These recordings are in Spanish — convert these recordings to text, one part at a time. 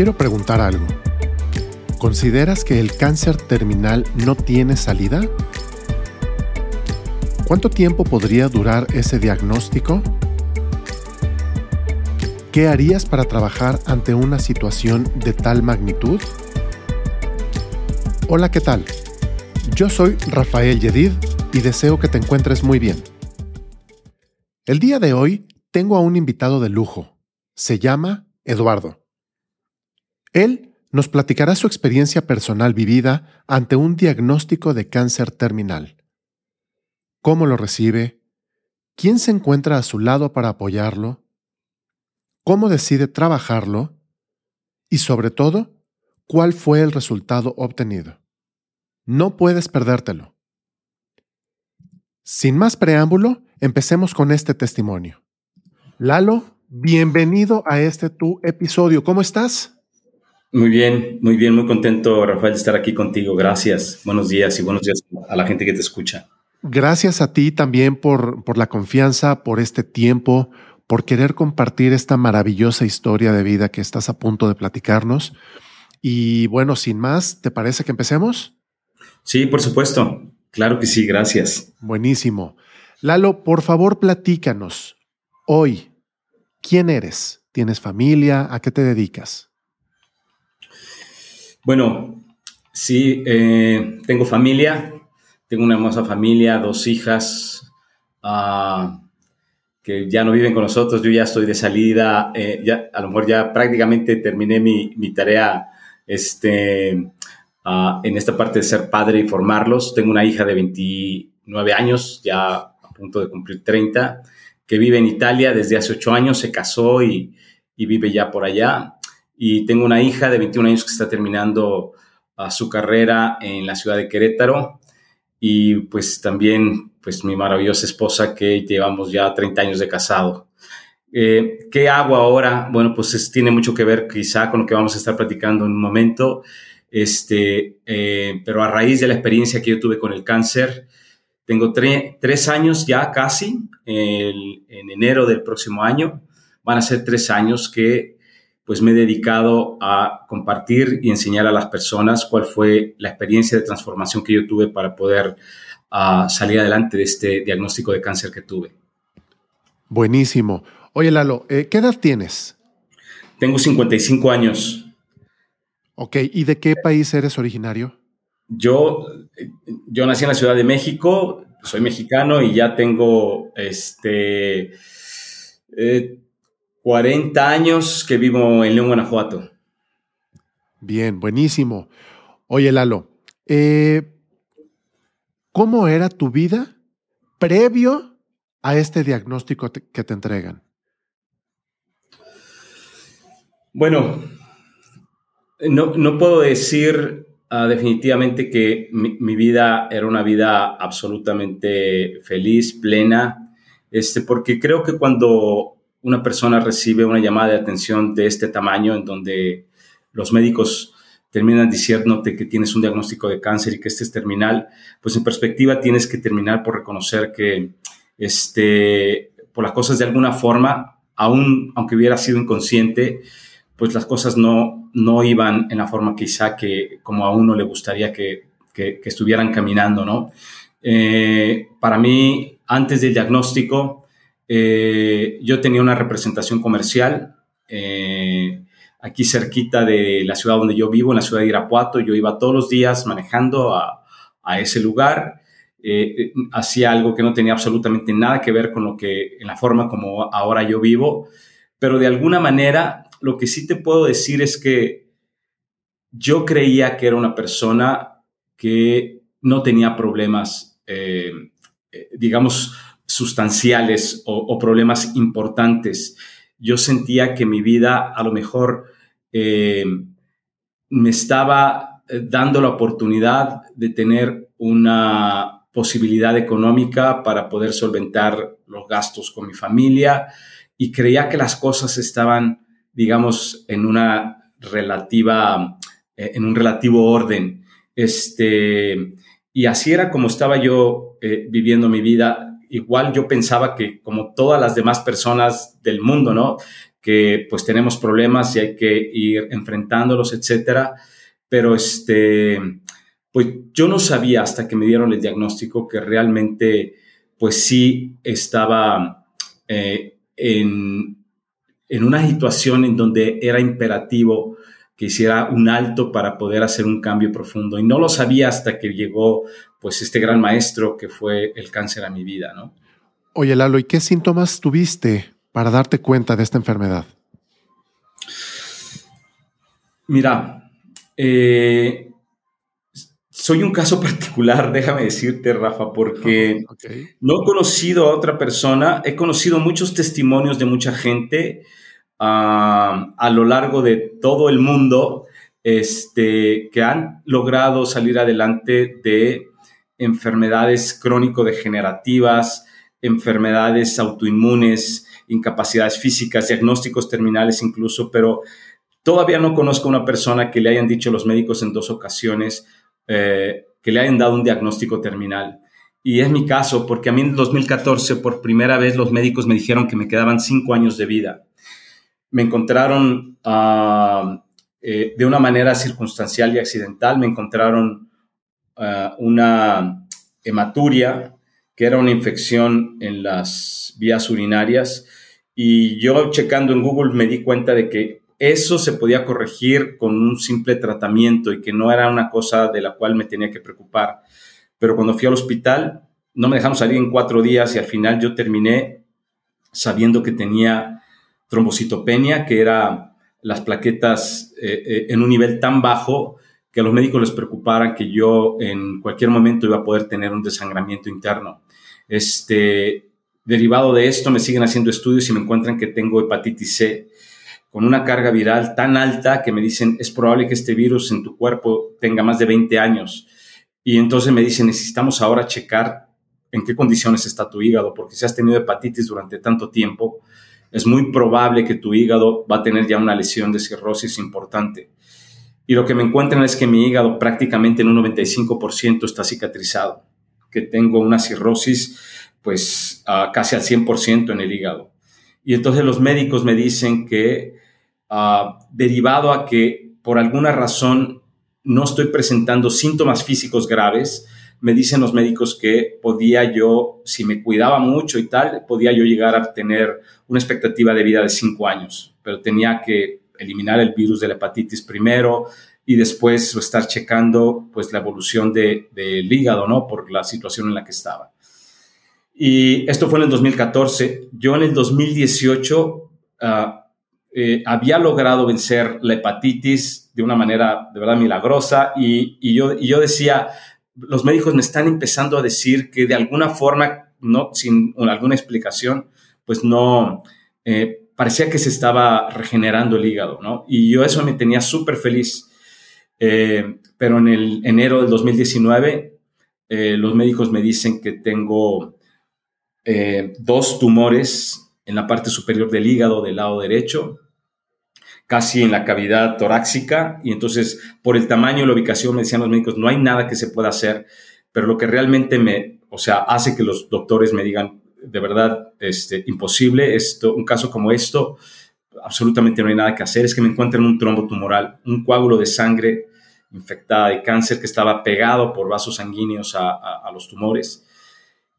quiero preguntar algo. ¿Consideras que el cáncer terminal no tiene salida? ¿Cuánto tiempo podría durar ese diagnóstico? ¿Qué harías para trabajar ante una situación de tal magnitud? Hola, ¿qué tal? Yo soy Rafael Yedid y deseo que te encuentres muy bien. El día de hoy tengo a un invitado de lujo. Se llama Eduardo. Él nos platicará su experiencia personal vivida ante un diagnóstico de cáncer terminal. ¿Cómo lo recibe? ¿Quién se encuentra a su lado para apoyarlo? ¿Cómo decide trabajarlo? Y sobre todo, ¿cuál fue el resultado obtenido? No puedes perdértelo. Sin más preámbulo, empecemos con este testimonio. Lalo, bienvenido a este tu episodio. ¿Cómo estás? Muy bien, muy bien, muy contento, Rafael, de estar aquí contigo. Gracias. Buenos días y buenos días a la gente que te escucha. Gracias a ti también por, por la confianza, por este tiempo, por querer compartir esta maravillosa historia de vida que estás a punto de platicarnos. Y bueno, sin más, ¿te parece que empecemos? Sí, por supuesto. Claro que sí, gracias. Buenísimo. Lalo, por favor, platícanos. Hoy, ¿quién eres? ¿Tienes familia? ¿A qué te dedicas? Bueno, sí, eh, tengo familia, tengo una hermosa familia, dos hijas ah, que ya no viven con nosotros, yo ya estoy de salida, eh, ya, a lo mejor ya prácticamente terminé mi, tarea este, ah, en esta parte de ser padre y formarlos. Tengo una hija de 29 años, ya a punto de cumplir 30, que vive en Italia desde hace 8 años, se casó y, y vive ya por allá y tengo una hija de 21 años que está terminando ah, su carrera en la ciudad de Querétaro y pues también pues mi maravillosa esposa que llevamos ya 30 años de casado. Eh, ¿Qué hago ahora? Bueno, pues tiene mucho que ver quizá con lo que vamos a estar platicando en un momento, este, eh, pero a raíz de la experiencia que yo tuve con el cáncer, tengo tres años ya casi, en enero del próximo año, van a ser tres años que pues me he dedicado a compartir y enseñar a las personas cuál fue la experiencia de transformación que yo tuve para poder ah, salir adelante de este diagnóstico de cáncer que tuve. Buenísimo. Oye, Lalo, eh, ¿qué edad tienes? Tengo 55 años. Ok, ¿y de qué país eres originario? Yo, yo nací en la Ciudad de México, soy mexicano y ya tengo este... Eh, 40 años que vivo en León, Guanajuato. Bien, buenísimo. Oye, Lalo, eh, ¿cómo era tu vida previo a este diagnóstico que te entregan? Bueno, no, puedo decir ah, definitivamente que mi, mi, vida era una vida absolutamente feliz, plena, este, porque creo que cuando una persona recibe una llamada de atención de este tamaño en donde los médicos terminan diciéndote que tienes un diagnóstico de cáncer y que este es terminal, pues en perspectiva tienes que terminar por reconocer que este, por las cosas de alguna forma, aún aunque hubiera sido inconsciente, pues las cosas no, no iban en la forma quizá que como a uno le gustaría que, que, estuvieran caminando, ¿no? Eh, para mí, antes del diagnóstico, eh, yo tenía una representación comercial eh, aquí cerquita de la ciudad donde yo vivo, en la ciudad de Irapuato. Yo iba todos los días manejando a, ese lugar. Eh, hacía algo que no tenía absolutamente nada que ver con lo que, en la forma como ahora yo vivo. Pero de alguna manera, lo que sí te puedo decir es que yo creía que era una persona que no tenía problemas, digamos, sustanciales o, problemas importantes. Yo sentía que mi vida a lo mejor eh, me estaba eh, dando la oportunidad de tener una posibilidad económica para poder solventar los gastos con mi familia y creía que las cosas estaban, digamos, en una relativa, eh, en un relativo orden. Este, y así era como estaba yo viviendo mi vida igual yo pensaba que como todas las demás personas del mundo, ¿no? que pues tenemos problemas y hay que ir enfrentándolos, etcétera. Pero este, pues yo no sabía hasta que me dieron el diagnóstico que realmente pues sí estaba eh, en, en una situación en donde era imperativo que hiciera un alto para poder hacer un cambio profundo. Y no lo sabía hasta que llegó pues este gran maestro que fue el cáncer a mi vida, ¿no? Oye, Lalo, ¿y qué síntomas tuviste para darte cuenta de esta enfermedad? Mira, eh, soy un caso particular, déjame decirte, Rafa, porque no he conocido a otra persona, he conocido muchos testimonios de mucha gente ah, a lo largo de todo el mundo este, que han logrado salir adelante de enfermedades crónico-degenerativas, enfermedades autoinmunes, incapacidades físicas, diagnósticos terminales incluso, pero todavía no conozco a una persona que le hayan dicho los médicos en dos ocasiones eh, que le hayan dado un diagnóstico terminal. Y es mi caso, porque a mí en 2014 por primera vez los médicos me dijeron que me quedaban cinco años de vida. Me encontraron ah, eh, de una manera circunstancial y accidental, me encontraron ah, una hematuria que era una infección en las vías urinarias. Y yo checando en Google me di cuenta de que eso se podía corregir con un simple tratamiento y que no era una cosa de la cual me tenía que preocupar. Pero cuando fui al hospital, no me dejaron salir en cuatro días y al final yo terminé sabiendo que tenía trombocitopenia, que era las plaquetas eh, eh, en un nivel tan bajo que a los médicos les preocupara que yo en cualquier momento iba a poder tener un desangramiento interno. Este, derivado de esto, me siguen haciendo estudios y me encuentran que tengo hepatitis C con una carga viral tan alta que me dicen es probable que este virus en tu cuerpo tenga más de 20 años. Y entonces me dicen necesitamos ahora checar en qué condiciones está tu hígado, porque si has tenido hepatitis durante tanto tiempo, es muy probable que tu hígado va a tener ya una lesión de cirrosis importante. Y lo que me encuentran es que mi hígado prácticamente en un 95% está cicatrizado, que tengo una cirrosis pues casi al 100% en el hígado. Y entonces los médicos me dicen que ah, derivado a que por alguna razón no estoy presentando síntomas físicos graves, me dicen los médicos que podía yo, si me cuidaba mucho y tal, podía yo llegar a tener una expectativa de vida de cinco años, pero tenía que eliminar el virus de la hepatitis primero y después estar checando pues la evolución del hígado, ¿no? Por la situación en la que estaba. Y esto fue en el 2014. Yo en el 2018 ah, eh, había logrado vencer la hepatitis de una manera de verdad milagrosa y, y, yo, y yo decía, los médicos me están empezando a decir que de alguna forma, no sin alguna explicación, pues no, eh, parecía que se estaba regenerando el hígado, ¿no? Y yo eso me tenía súper feliz. Eh, pero en el enero del 2019, eh, los médicos me dicen que tengo eh, dos tumores en la parte superior del hígado del lado derecho, casi en la cavidad torácica, y entonces por el tamaño y la ubicación me decían los médicos, no hay nada que se pueda hacer, pero lo que realmente me, o sea, hace que los doctores me digan, de verdad este, imposible. Esto, un caso como esto, absolutamente no hay nada que hacer. Es que me encuentran un trombo tumoral, un coágulo de sangre infectada de cáncer que estaba pegado por vasos sanguíneos a, los tumores.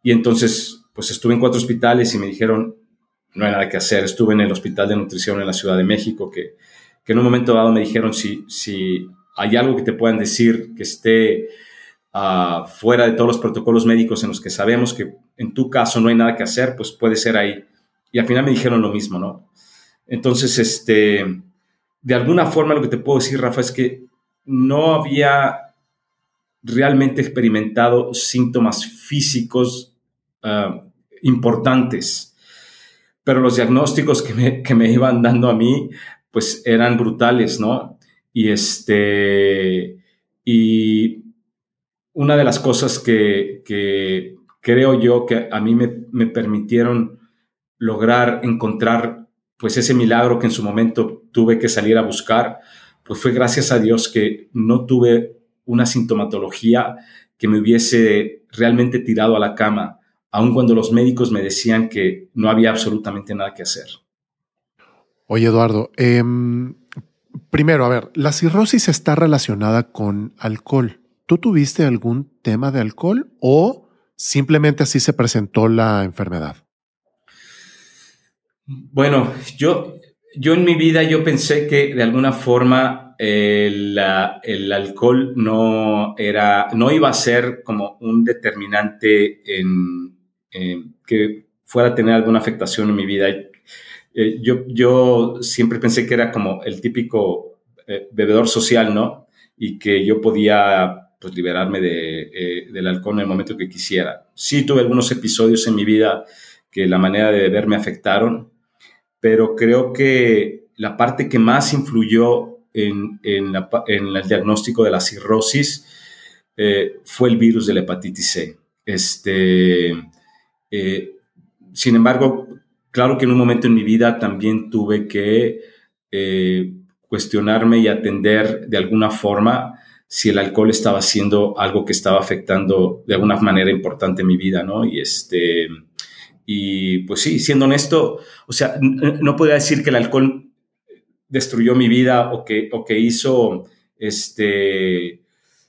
Y entonces, pues estuve en cuatro hospitales y me dijeron, no hay nada que hacer. Estuve en el Hospital de Nutrición en la Ciudad de México, que, que en un momento dado me dijeron, si, si hay algo que te puedan decir que esté fuera de todos los protocolos médicos en los que sabemos que en tu caso no hay nada que hacer, pues puede ser ahí. Y al final me dijeron lo mismo, ¿no? Entonces, este, de alguna forma lo que te puedo decir, Rafa, es que no había realmente experimentado síntomas físicos ah, importantes, pero los diagnósticos que me, que me, iban dando a mí, pues eran brutales, ¿no? Y este, y una de las cosas que, creo yo que a mí me, permitieron lograr encontrar pues ese milagro que en su momento tuve que salir a buscar, pues fue gracias a Dios que no tuve una sintomatología que me hubiese realmente tirado a la cama, aun cuando los médicos me decían que no había absolutamente nada que hacer. Oye, Eduardo, em, primero, a ver, la cirrosis está relacionada con alcohol. ¿Tú tuviste algún tema de alcohol o simplemente así se presentó la enfermedad? Bueno, yo, yo en mi vida yo pensé que de alguna forma el, alcohol no, era, no iba a ser como un determinante en, que fuera a tener alguna afectación en mi vida. Eh, yo, yo siempre pensé que era como el típico eh, bebedor social, ¿no? Y que yo podía pues liberarme de, eh, del alcohol en el momento que quisiera. Sí tuve algunos episodios en mi vida que la manera de beber me afectaron, pero creo que la parte que más influyó en, en, el diagnóstico de la cirrosis eh, fue el virus de la hepatitis C. Este, eh, sin embargo, claro que en un momento en mi vida también tuve que cuestionarme y atender de alguna forma si el alcohol estaba haciendo algo que estaba afectando de alguna manera importante mi vida, ¿no? Y este, y pues sí, siendo honesto, o sea, no podría decir que el alcohol destruyó mi vida o que, o que hizo, este,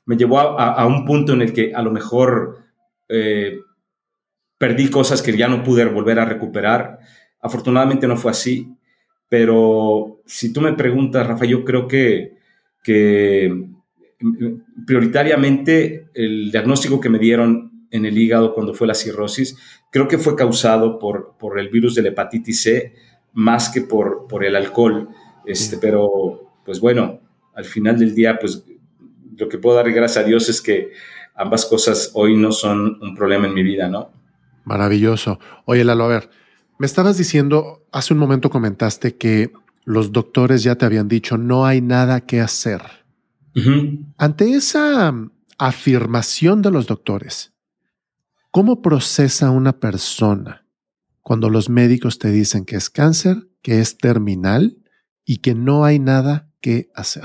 me llevó a, un punto en el que a lo mejor eh, perdí cosas que ya no pude volver a recuperar. Afortunadamente no fue así, pero si tú me preguntas, Rafa, yo creo que, que prioritariamente el diagnóstico que me dieron en el hígado cuando fue la cirrosis, creo que fue causado por, por el virus de la hepatitis C más que por, por el alcohol. Este, pero, pues bueno, al final del día, pues lo que puedo dar gracias a Dios es que ambas cosas hoy no son un problema en mi vida, ¿no? Maravilloso. Oye, Lalo, a ver, me estabas diciendo, hace un momento comentaste que los doctores ya te habían dicho, no hay nada que hacer. Ante esa afirmación de los doctores, ¿cómo procesa una persona cuando los médicos te dicen que es cáncer, que es terminal y que no hay nada que hacer?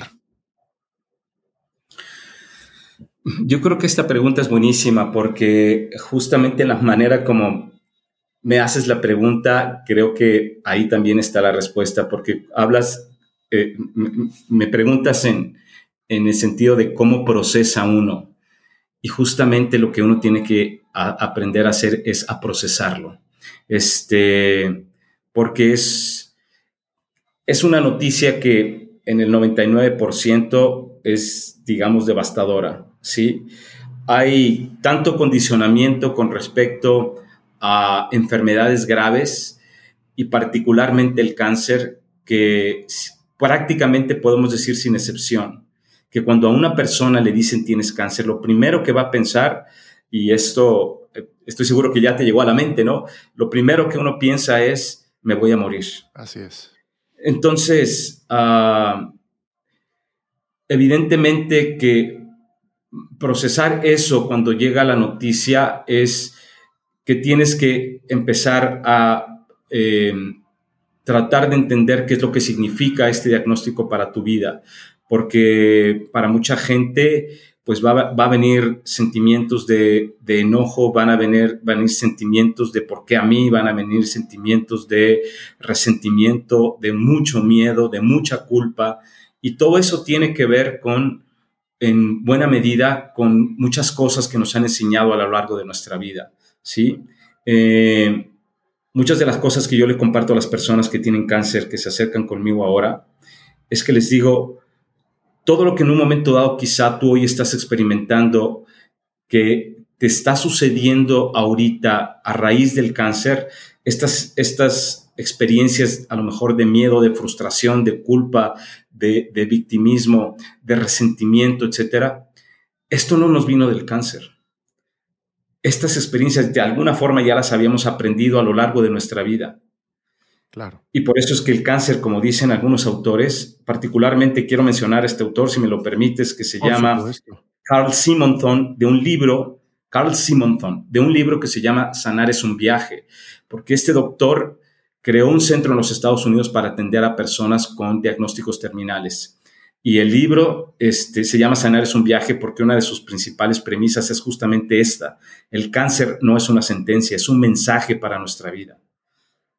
Yo creo que esta pregunta es buenísima porque justamente la manera como me haces la pregunta, creo que ahí también está la respuesta, porque hablas, eh, me preguntas en, en el sentido de cómo procesa uno. Y justamente lo que uno tiene que aprender a hacer es a procesarlo. Este, porque es, es una noticia que en el 99% es, digamos, devastadora, ¿sí? Hay tanto condicionamiento con respecto a enfermedades graves y particularmente el cáncer que prácticamente podemos decir sin excepción que cuando a una persona le dicen tienes cáncer, lo primero que va a pensar, y esto eh, estoy seguro que ya te llegó a la mente, ¿no? Lo primero que uno piensa es, me voy a morir. Así es. Entonces, ah, evidentemente que procesar eso cuando llega la noticia es que tienes que empezar a eh, tratar de entender qué es lo que significa este diagnóstico para tu vida porque para mucha gente pues va, a venir sentimientos de, enojo, van a, venir, van a venir sentimientos de por qué a mí, van a venir sentimientos de resentimiento, de mucho miedo, de mucha culpa, y todo eso tiene que ver con, en buena medida, con muchas cosas que nos han enseñado a lo largo de nuestra vida, ¿sí? Eh, muchas de las cosas que yo le comparto a las personas que tienen cáncer, que se acercan conmigo ahora, es que les digo, todo lo que en un momento dado quizá tú hoy estás experimentando, que te está sucediendo ahorita a raíz del cáncer, estas, estas experiencias a lo mejor de miedo, de frustración, de culpa, de, de victimismo, de resentimiento, etcétera, esto no nos vino del cáncer. Estas experiencias de alguna forma ya las habíamos aprendido a lo largo de nuestra vida. Y por eso es que el cáncer, como dicen algunos autores, particularmente quiero mencionar a este autor, si me lo permites, que se llama Carl Simonton, de un libro, Carl Simonton, de un libro que se llama Sanar es un viaje, porque este doctor creó un centro en los Estados Unidos para atender a personas con diagnósticos terminales. Y el libro este, se llama Sanar es un viaje porque una de sus principales premisas es justamente esta. El cáncer no es una sentencia, es un mensaje para nuestra vida.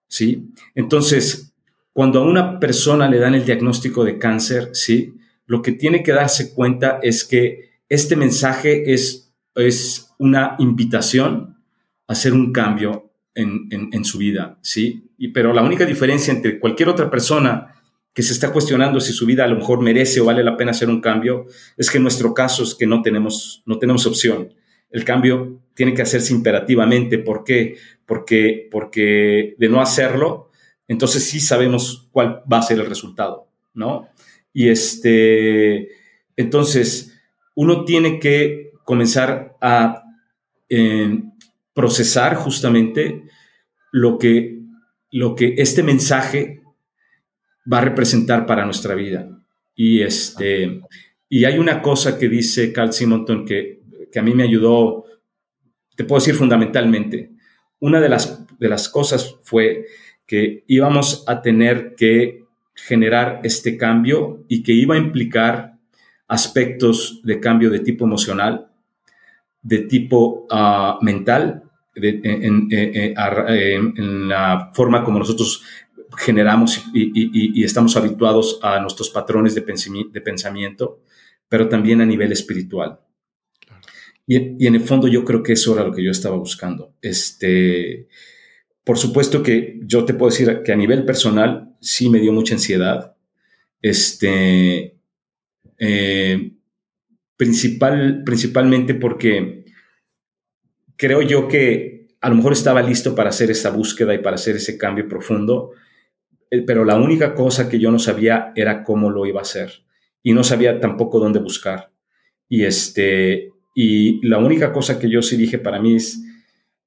¿Sí? Entonces, cuando a una persona le dan el diagnóstico de cáncer, ¿sí? Lo que tiene que darse cuenta es que este mensaje es, es una invitación a hacer un cambio en, en, su vida, ¿sí? Y, pero la única diferencia entre cualquier otra persona que se está cuestionando si su vida a lo mejor merece o vale la pena hacer un cambio, es que en nuestro caso es que no tenemos, no tenemos opción. El cambio tiene que hacerse imperativamente. ¿Por qué? Porque, porque de no hacerlo, entonces sí sabemos cuál va a ser el resultado, ¿no? Y este, entonces, uno tiene que comenzar a eh, procesar justamente lo que, lo que este mensaje va a representar para nuestra vida. Y, este, y hay una cosa que dice Carl Simonton que, que a mí me ayudó, te puedo decir fundamentalmente. Una de las, de las cosas fue que íbamos a tener que generar este cambio y que iba a implicar aspectos de cambio de tipo emocional, de tipo ah, mental, en, la forma como nosotros generamos y, estamos habituados a nuestros patrones de, pensamiento, pero también a nivel espiritual. Y, en el fondo yo creo que eso era lo que yo estaba buscando. Este, por supuesto que yo te puedo decir que a nivel personal sí me dio mucha ansiedad. Este, eh, principal, principalmente porque creo yo que a lo mejor estaba listo para hacer esa búsqueda y para hacer ese cambio profundo, eh, pero la única cosa que yo no sabía era cómo lo iba a hacer y no sabía tampoco dónde buscar. Y este y la única cosa que yo sí dije para mí es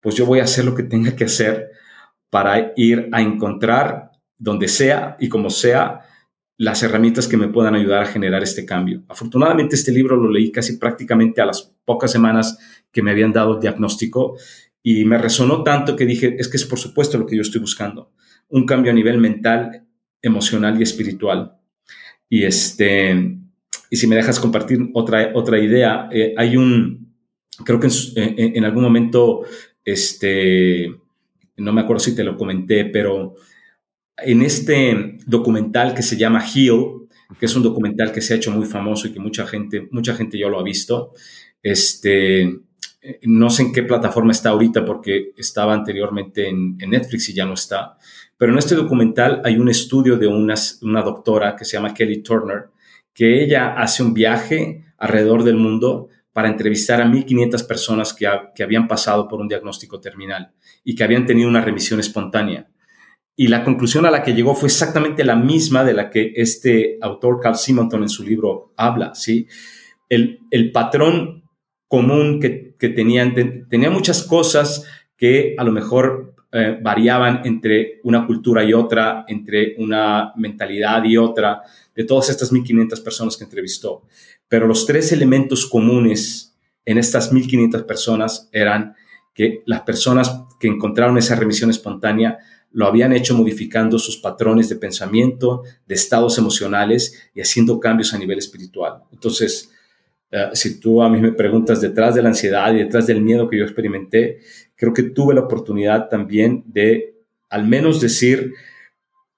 pues yo voy a hacer lo que tenga que hacer para ir a encontrar donde sea y como sea las herramientas que me puedan ayudar a generar este cambio. Afortunadamente este libro lo leí casi prácticamente a las pocas semanas que me habían dado el diagnóstico y me resonó tanto que dije, es que es por supuesto lo que yo estoy buscando un cambio a nivel mental, emocional y espiritual. Y, este, y si me dejas compartir otra, otra idea, eh, hay un, creo que en, algún momento, este, no me acuerdo si te lo comenté, pero en este documental que se llama Heal, que es un documental que se ha hecho muy famoso y que mucha gente, mucha gente ya lo ha visto, este, no sé en qué plataforma está ahorita porque estaba anteriormente en, Netflix y ya no está, pero en este documental hay un estudio de una, una doctora que se llama Kelly Turner, que ella hace un viaje alrededor del mundo para entrevistar a 1.500 personas que, habían pasado por un diagnóstico terminal y que habían tenido una remisión espontánea. Y la conclusión a la que llegó fue exactamente la misma de la que este autor Carl Simonton en su libro habla, ¿sí? El, el patrón común que, que tenían, tenía muchas cosas que a lo mejor eh, variaban entre una cultura y otra, entre una mentalidad y otra, de todas estas 1.500 personas que entrevistó. Pero los tres elementos comunes en estas 1.500 personas eran que las personas que encontraron esa remisión espontánea lo habían hecho modificando sus patrones de pensamiento, de estados emocionales y haciendo cambios a nivel espiritual. Entonces, eh, si tú a mí me preguntas detrás de la ansiedad y detrás del miedo que yo experimenté, creo que tuve la oportunidad también de al menos decir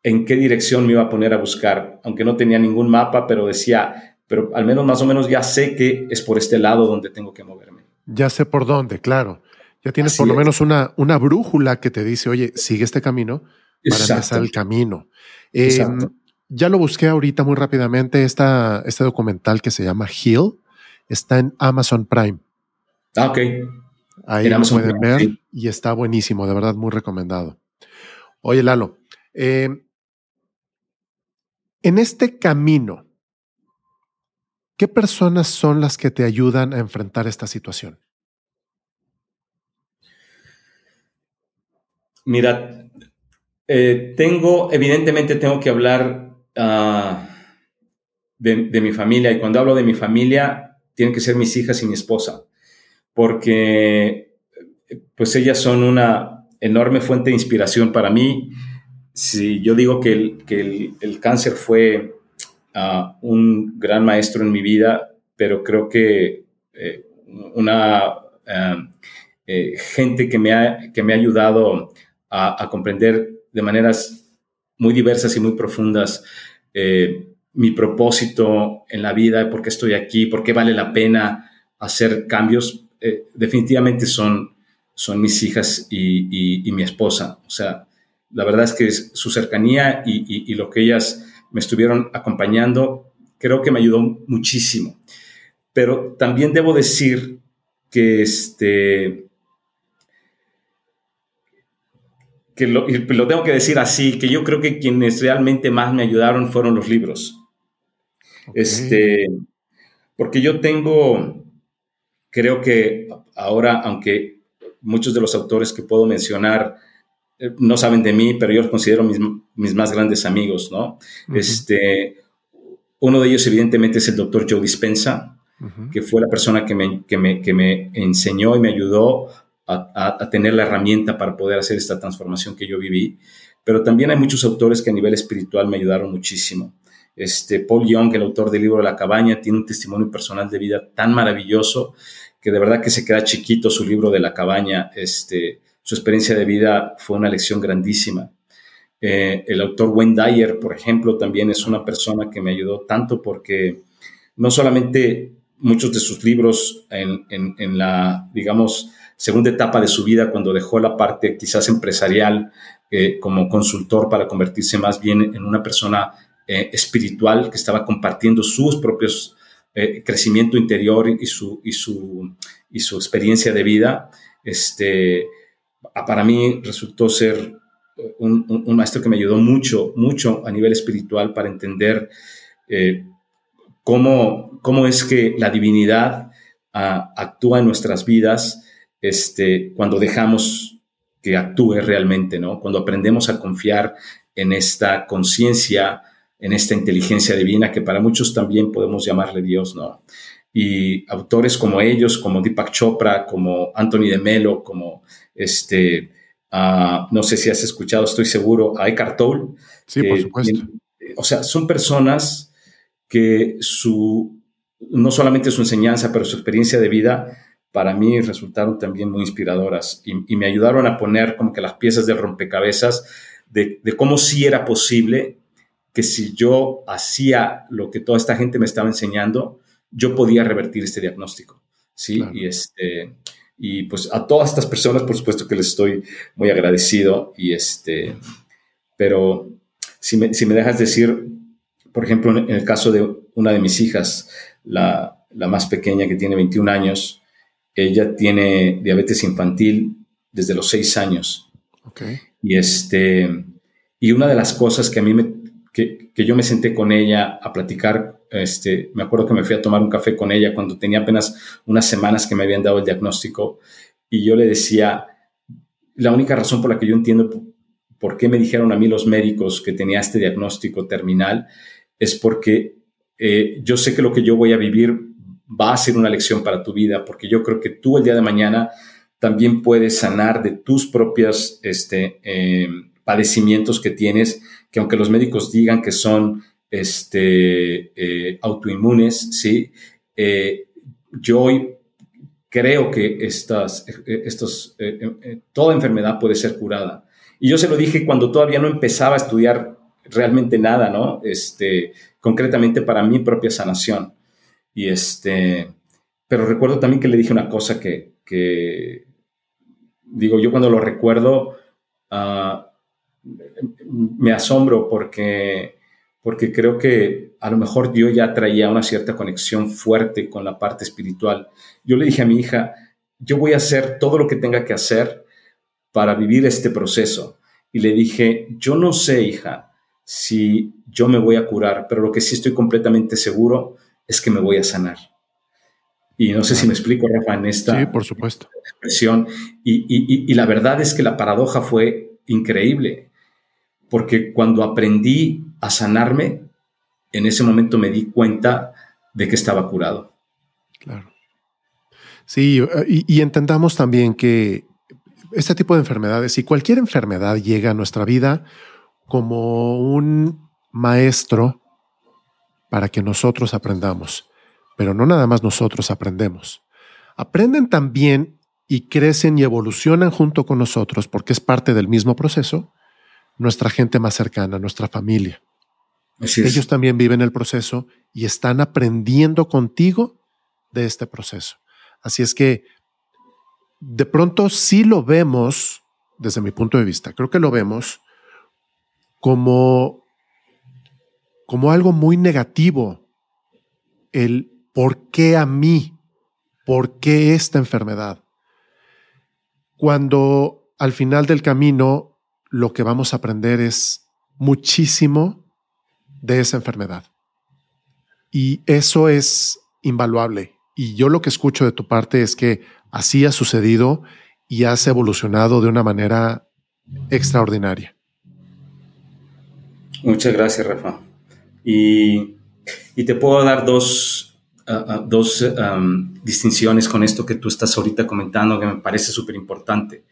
en qué dirección me iba a poner a buscar, aunque no tenía ningún mapa, pero decía, pero al menos más o menos ya sé que es por este lado donde tengo que moverme. Ya sé por dónde, claro. Ya tienes por lo menos una, una brújula que te dice, oye, sigue este camino para empezar el camino. Em, ya lo busqué ahorita muy rápidamente, esta, este documental que se llama Heal, Está en Amazon Prime. Ah, ok. Ahí lo pueden ver y está buenísimo, de verdad, muy recomendado. Oye, Lalo, eh, en este camino, ¿qué personas son las que te ayudan a enfrentar esta situación? Mira, eh, tengo, evidentemente tengo que hablar ah, de, mi familia y cuando hablo de mi familia tienen que ser mis hijas y mi esposa, porque pues ellas son una enorme fuente de inspiración para mí. Si yo digo que el, que el, cáncer fue ah, un gran maestro en mi vida, pero creo que eh, una ah, eh, gente que me, ha, que me ha ayudado a, comprender de maneras muy diversas y muy profundas. Eh, mi propósito en la vida, por qué estoy aquí, por qué vale la pena hacer cambios, eh, definitivamente son, son mis hijas y, mi esposa. O sea, la verdad es que su cercanía y, lo que ellas me estuvieron acompañando, creo que me ayudó muchísimo. Pero también debo decir que este, que lo, tengo que decir así, que yo creo que quienes realmente más me ayudaron fueron los libros. Este, porque yo tengo, creo que ahora, aunque muchos de los autores que puedo mencionar eh, no saben de mí, pero yo los considero mis, mis más grandes amigos, ¿no? Este, uno de ellos evidentemente es el doctor Joe Dispensa, que fue la persona que me, que me, que me enseñó y me ayudó a, tener la herramienta para poder hacer esta transformación que yo viví. Pero también hay muchos autores que a nivel espiritual me ayudaron muchísimo. Este, Paul Young, el autor del libro La cabaña, tiene un testimonio personal de vida tan maravilloso que de verdad que se queda chiquito su libro de La cabaña. Este, su experiencia de vida fue una lección grandísima. Eh, el autor Wayne Dyer, por ejemplo, también es una persona que me ayudó tanto porque no solamente muchos de sus libros en, en la, digamos, segunda etapa de su vida, cuando dejó la parte quizás empresarial eh, como consultor para convertirse más bien en una persona eh, espiritual que estaba compartiendo sus propios eh, crecimiento interior y su, y, su, y su experiencia de vida. Este, para mí resultó ser un, un, maestro que me ayudó mucho, mucho a nivel espiritual para entender cómo, cómo es que la divinidad ah, actúa en nuestras vidas este, cuando dejamos que actúe realmente, ¿no? Cuando aprendemos a confiar en esta conciencia, en esta inteligencia divina que para muchos también podemos llamarle Dios, ¿no? Y autores como ellos, como Deepak Chopra, como Anthony de Melo, como este, ah, no sé si has escuchado, estoy seguro, a Eckhart Tolle. Sí, por supuesto. o sea, son personas que su, no solamente su enseñanza, pero su experiencia de vida para mí resultaron también muy inspiradoras y, me ayudaron a poner como que las piezas de rompecabezas de, cómo sí era posible que si yo hacía lo que toda esta gente me estaba enseñando, yo podía revertir este diagnóstico. Sí, y este, y pues a todas estas personas, por supuesto que les estoy muy agradecido y este, pero si me, si me dejas decir, por ejemplo, en el caso de una de mis hijas, la, la más pequeña que tiene 21 años, ella tiene diabetes infantil desde los seis años. Y, este, y una de las cosas que a mí me, que, yo me senté con ella a platicar, este, me acuerdo que me fui a tomar un café con ella cuando tenía apenas unas semanas que me habían dado el diagnóstico y yo le decía, la única razón por la que yo entiendo por qué me dijeron a mí los médicos que tenía este diagnóstico terminal es porque eh, yo sé que lo que yo voy a vivir va a ser una lección para tu vida, porque yo creo que tú el día de mañana también puedes sanar de tus propios este, eh, padecimientos que tienes, que aunque los médicos digan que son este, eh, autoinmunes, ¿sí? Eh, yo hoy creo que estas, estos, toda enfermedad puede ser curada. Y yo se lo dije cuando todavía no empezaba a estudiar realmente nada, ¿no? Este, concretamente para mi propia sanación. Y este, pero recuerdo también que le dije una cosa que, que digo, yo cuando lo recuerdo, uh, me asombro porque, porque creo que a lo mejor yo ya traía una cierta conexión fuerte con la parte espiritual. Yo le dije a mi hija, yo voy a hacer todo lo que tenga que hacer para vivir este proceso. Y le dije, yo no sé, hija, si yo me voy a curar, pero lo que sí estoy completamente seguro es que me voy a sanar. Y no sé si me explico, Rafa, en esta sí, por supuesto. expresión. Y, la verdad es que la paradoja fue increíble, porque cuando aprendí a sanarme, en ese momento me di cuenta de que estaba curado. Claro. Sí, y, y entendamos también que este tipo de enfermedades y cualquier enfermedad llega a nuestra vida como un maestro para que nosotros aprendamos. Pero no nada más nosotros aprendemos. Aprenden también y crecen y evolucionan junto con nosotros porque es parte del mismo proceso nuestra gente más cercana, nuestra familia. Ellos también viven el proceso y están aprendiendo contigo de este proceso. Así es que de pronto sí lo vemos, desde mi punto de vista, creo que lo vemos como, como algo muy negativo, el por qué a mí, por qué esta enfermedad. Cuando al final del camino lo que vamos a aprender es muchísimo de esa enfermedad. Y eso es invaluable. Y yo lo que escucho de tu parte es que así ha sucedido y has evolucionado de una manera extraordinaria. Muchas gracias, Rafa. Y, te puedo dar dos, ah, ah, dos distinciones con esto que tú estás ahorita comentando que me parece súper importante.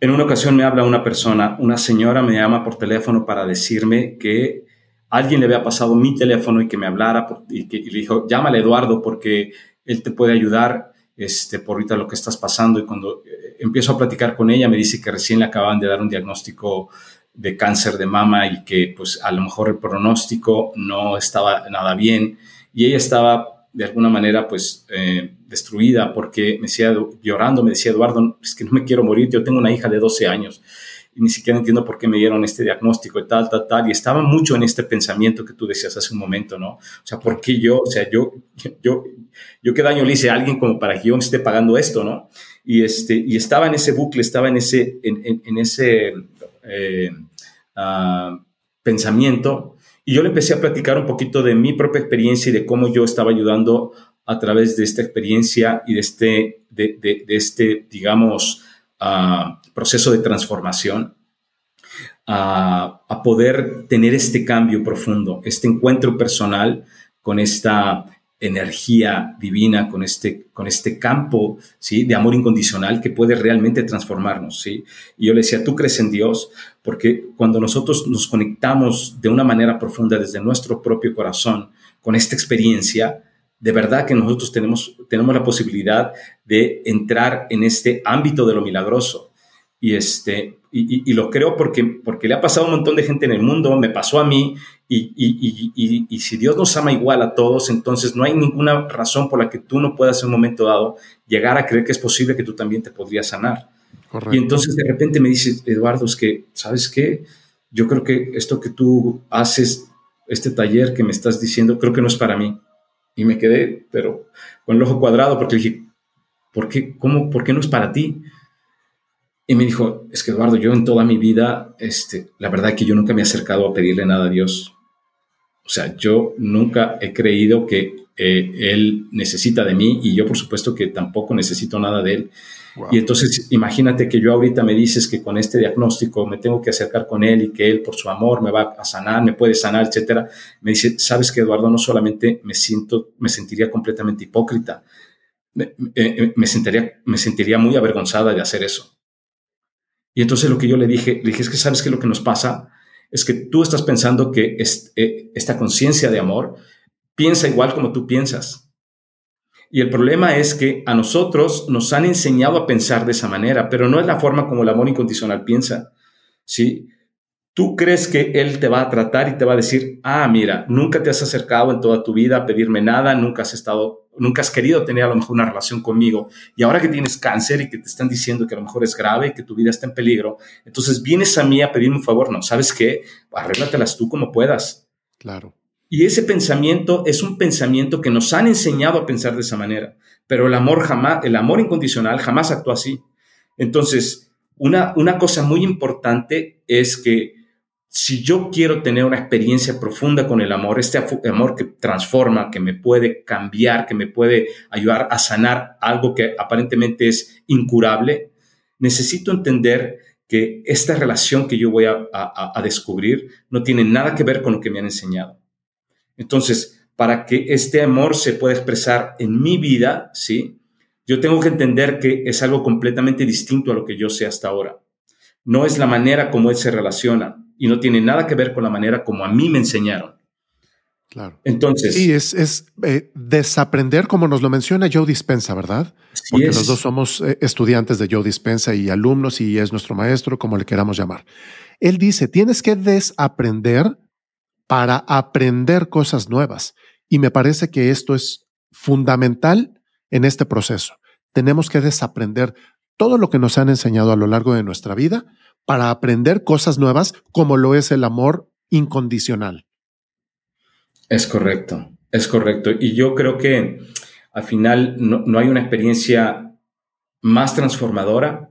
En una ocasión me habla una persona, una señora me llama por teléfono para decirme que alguien le había pasado mi teléfono y que me hablara y, que, le dijo, llámale Eduardo porque él te puede ayudar este, por ahorita lo que estás pasando. Y cuando eh, empiezo a platicar con ella, me dice que recién le acaban de dar un diagnóstico de cáncer de mama y que pues a lo mejor el pronóstico no estaba nada bien. Y ella estaba de alguna manera pues eh, destruida porque me decía, llorando, me decía, Eduardo, es que no me quiero morir, yo tengo una hija de 12 años y ni siquiera entiendo por qué me dieron este diagnóstico y tal, tal, tal. Y estaba mucho en este pensamiento que tú decías hace un momento, ¿no? O sea, ¿por qué yo? O sea, yo, yo, yo qué daño le hice a alguien como para que yo me esté pagando esto, ¿no? Y, este, y estaba en ese bucle, estaba en ese, en, ese eh, uh, pensamiento. Y yo le empecé a platicar un poquito de mi propia experiencia y de cómo yo estaba ayudando a través de esta experiencia y de este, de, de, este digamos, uh, proceso de transformación, a, a, poder tener este cambio profundo, este encuentro personal con esta energía divina, con este, con este campo ¿sí? de amor incondicional que puede realmente transformarnos. ¿sí? Y yo le decía, tú crees en Dios, porque cuando nosotros nos conectamos de una manera profunda desde nuestro propio corazón con esta experiencia, de verdad que nosotros tenemos, tenemos la posibilidad de entrar en este ámbito de lo milagroso. Y, este, y, lo creo porque, porque le ha pasado a un montón de gente en el mundo, me pasó a mí, y, y, si Dios nos ama igual a todos, entonces no hay ninguna razón por la que tú no puedas en un momento dado llegar a creer que es posible que tú también te podrías sanar. Y entonces de repente me dice, Eduardo, es que, ¿sabes qué? Yo creo que esto que tú haces, este taller que me estás diciendo, creo que no es para mí. Y me quedé, pero con el ojo cuadrado, porque dije, ¿por qué, cómo, ¿por qué no es para ti? Y me dijo, es que Eduardo, yo en toda mi vida, este, la verdad que yo nunca me he acercado a pedirle nada a Dios. O sea, yo nunca he creído que eh, Él necesita de mí y yo por supuesto que tampoco necesito nada de Él. Y entonces imagínate que yo ahorita me dices que con este diagnóstico me tengo que acercar con Él y que Él por su amor me va a sanar, me puede sanar, etcétera. Me dice, sabes que Eduardo, no solamente me siento, me sentiría completamente hipócrita, me, me, sentiría, me sentiría muy avergonzada de hacer eso. Y entonces lo que yo le dije, le dije, es que sabes que lo que nos pasa es que tú estás pensando que eh, esta conciencia de amor piensa igual como tú piensas. Y el problema es que a nosotros nos han enseñado a pensar de esa manera, pero no es la forma como el amor incondicional piensa. ¿sí? Tú crees que Él te va a tratar y te va a decir, ah, mira, nunca te has acercado en toda tu vida a pedirme nada, nunca has estado nunca has querido tener a lo mejor una relación conmigo y ahora que tienes cáncer y que te están diciendo que a lo mejor es grave y que tu vida está en peligro, entonces vienes a mí a pedirme un favor, no, ¿sabes qué? Arréglatelas tú como puedas. Claro. Y ese pensamiento es un pensamiento que nos han enseñado a pensar de esa manera, pero el amor jamás, el amor incondicional jamás actúa así. Entonces, una, una cosa muy importante es que si yo quiero tener una experiencia profunda con el amor, este amor que transforma, que me puede cambiar, que me puede ayudar a sanar algo que aparentemente es incurable, necesito entender que esta relación que yo voy a, descubrir no tiene nada que ver con lo que me han enseñado. Entonces, para que este amor se pueda expresar en mi vida, ¿sí? Yo tengo que entender que es algo completamente distinto a lo que yo sé hasta ahora. No es la manera como él se relaciona, y no tiene nada que ver con la manera como a mí me enseñaron. Claro. Entonces. Sí, es, es eh, desaprender, como nos lo menciona Joe Dispensa, ¿verdad? Porque los dos somos eh, estudiantes de Joe Dispensa y alumnos y es nuestro maestro, como le queramos llamar. Él dice, tienes que desaprender para aprender cosas nuevas. Y me parece que esto es fundamental en este proceso. Tenemos que desaprender todo lo que nos han enseñado a lo largo de nuestra vida para aprender cosas nuevas como lo es el amor incondicional. Es correcto, es correcto. Y yo creo que al final no, hay una experiencia más transformadora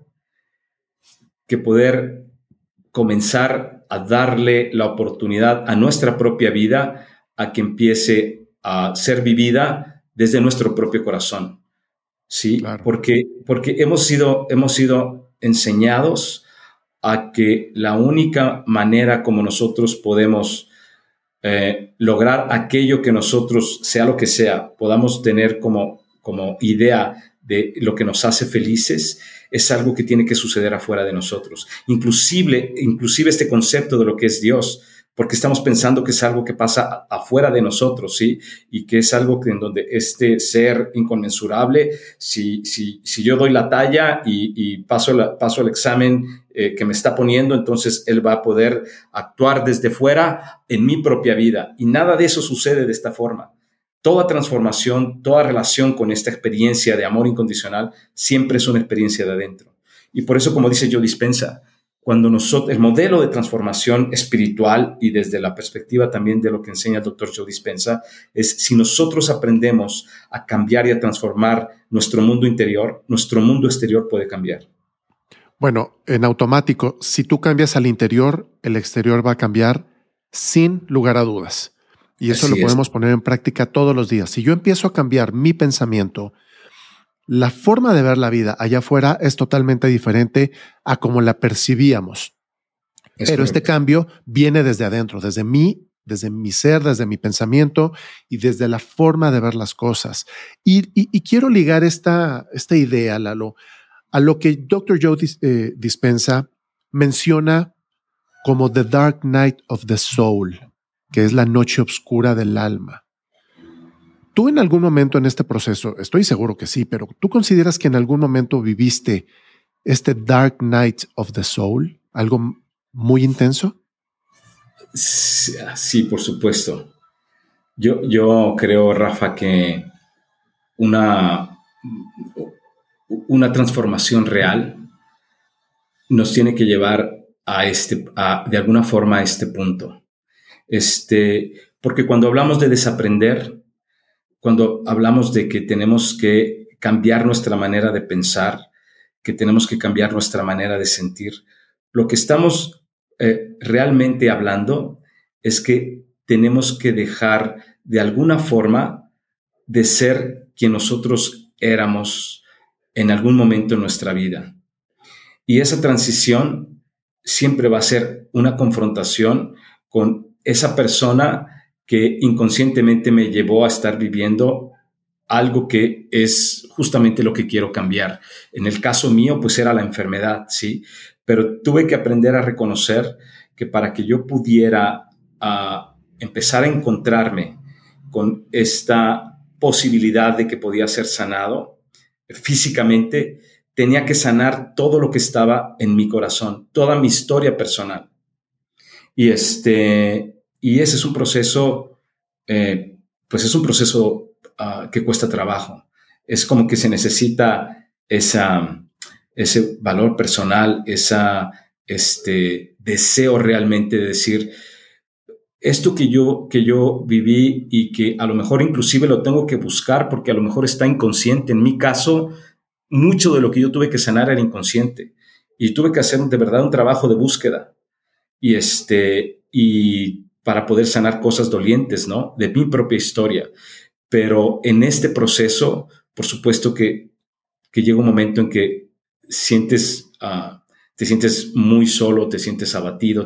que poder comenzar a darle la oportunidad a nuestra propia vida a que empiece a ser vivida desde nuestro propio corazón. Sí, porque, porque hemos, sido, hemos sido enseñados a que la única manera como nosotros podemos eh, lograr aquello que nosotros, sea lo que sea, podamos tener como, como idea de lo que nos hace felices, es algo que tiene que suceder afuera de nosotros. Inclusive, inclusive este concepto de lo que es Dios, porque estamos pensando que es algo que pasa afuera de nosotros, ¿sí? Y que es algo que en donde este ser inconmensurable, si, si, si yo doy la talla y, paso, la, paso el examen eh, que me está poniendo, entonces él va a poder actuar desde fuera en mi propia vida. Y nada de eso sucede de esta forma. Toda transformación, toda relación con esta experiencia de amor incondicional siempre es una experiencia de adentro. Y por eso, como dice yo Dispensa, cuando nosotros, el modelo de transformación espiritual y desde la perspectiva también de lo que enseña el doctor Joe Dispensa, es si nosotros aprendemos a cambiar y a transformar nuestro mundo interior, nuestro mundo exterior puede cambiar. Bueno, en automático, si tú cambias al interior, el exterior va a cambiar sin lugar a dudas. Y eso lo podemos poner en práctica todos los días. Si yo empiezo a cambiar mi pensamiento, la forma de ver la vida allá afuera es totalmente diferente a como la percibíamos. Pero este cambio viene desde adentro, desde mí, desde mi ser, desde mi pensamiento y desde la forma de ver las cosas. Y, quiero ligar esta, esta idea, Lalo, a lo que Dr. Joe eh, Dispensa menciona como The Dark Night of the Soul, que es la noche oscura del alma. ¿Tú en algún momento en este proceso, estoy seguro que sí, pero tú consideras que en algún momento viviste este Dark Night of the Soul, algo muy intenso? Sí, por supuesto. Yo, yo creo, Rafa, que una, una transformación real nos tiene que llevar a este, de alguna forma a este punto. Este, porque cuando hablamos de desaprender, cuando hablamos de que tenemos que cambiar nuestra manera de pensar, que tenemos que cambiar nuestra manera de sentir, lo que estamos eh, realmente hablando es que tenemos que dejar de alguna forma de ser quien nosotros éramos en algún momento en nuestra vida. Y esa transición siempre va a ser una confrontación con esa persona que inconscientemente me llevó a estar viviendo algo que es justamente lo que quiero cambiar. En el caso mío, pues era la enfermedad, ¿sí? Pero tuve que aprender a reconocer que para que yo pudiera ah, empezar a encontrarme con esta posibilidad de que podía ser sanado físicamente, tenía que sanar todo lo que estaba en mi corazón, toda mi historia personal. Y este, y ese es un proceso, eh, pues es un proceso ah, que cuesta trabajo. Es como que se necesita esa, ese valor personal, esa, este deseo realmente de decir, esto que yo, que yo viví y que a lo mejor inclusive lo tengo que buscar porque a lo mejor está inconsciente. En mi caso, mucho de lo que yo tuve que sanar era inconsciente y tuve que hacer de verdad un trabajo de búsqueda. Y este, y para poder sanar cosas dolientes, ¿no? De mi propia historia. Pero en este proceso, por supuesto que, que llega un momento en que sientes, ah, te sientes muy solo, te sientes abatido.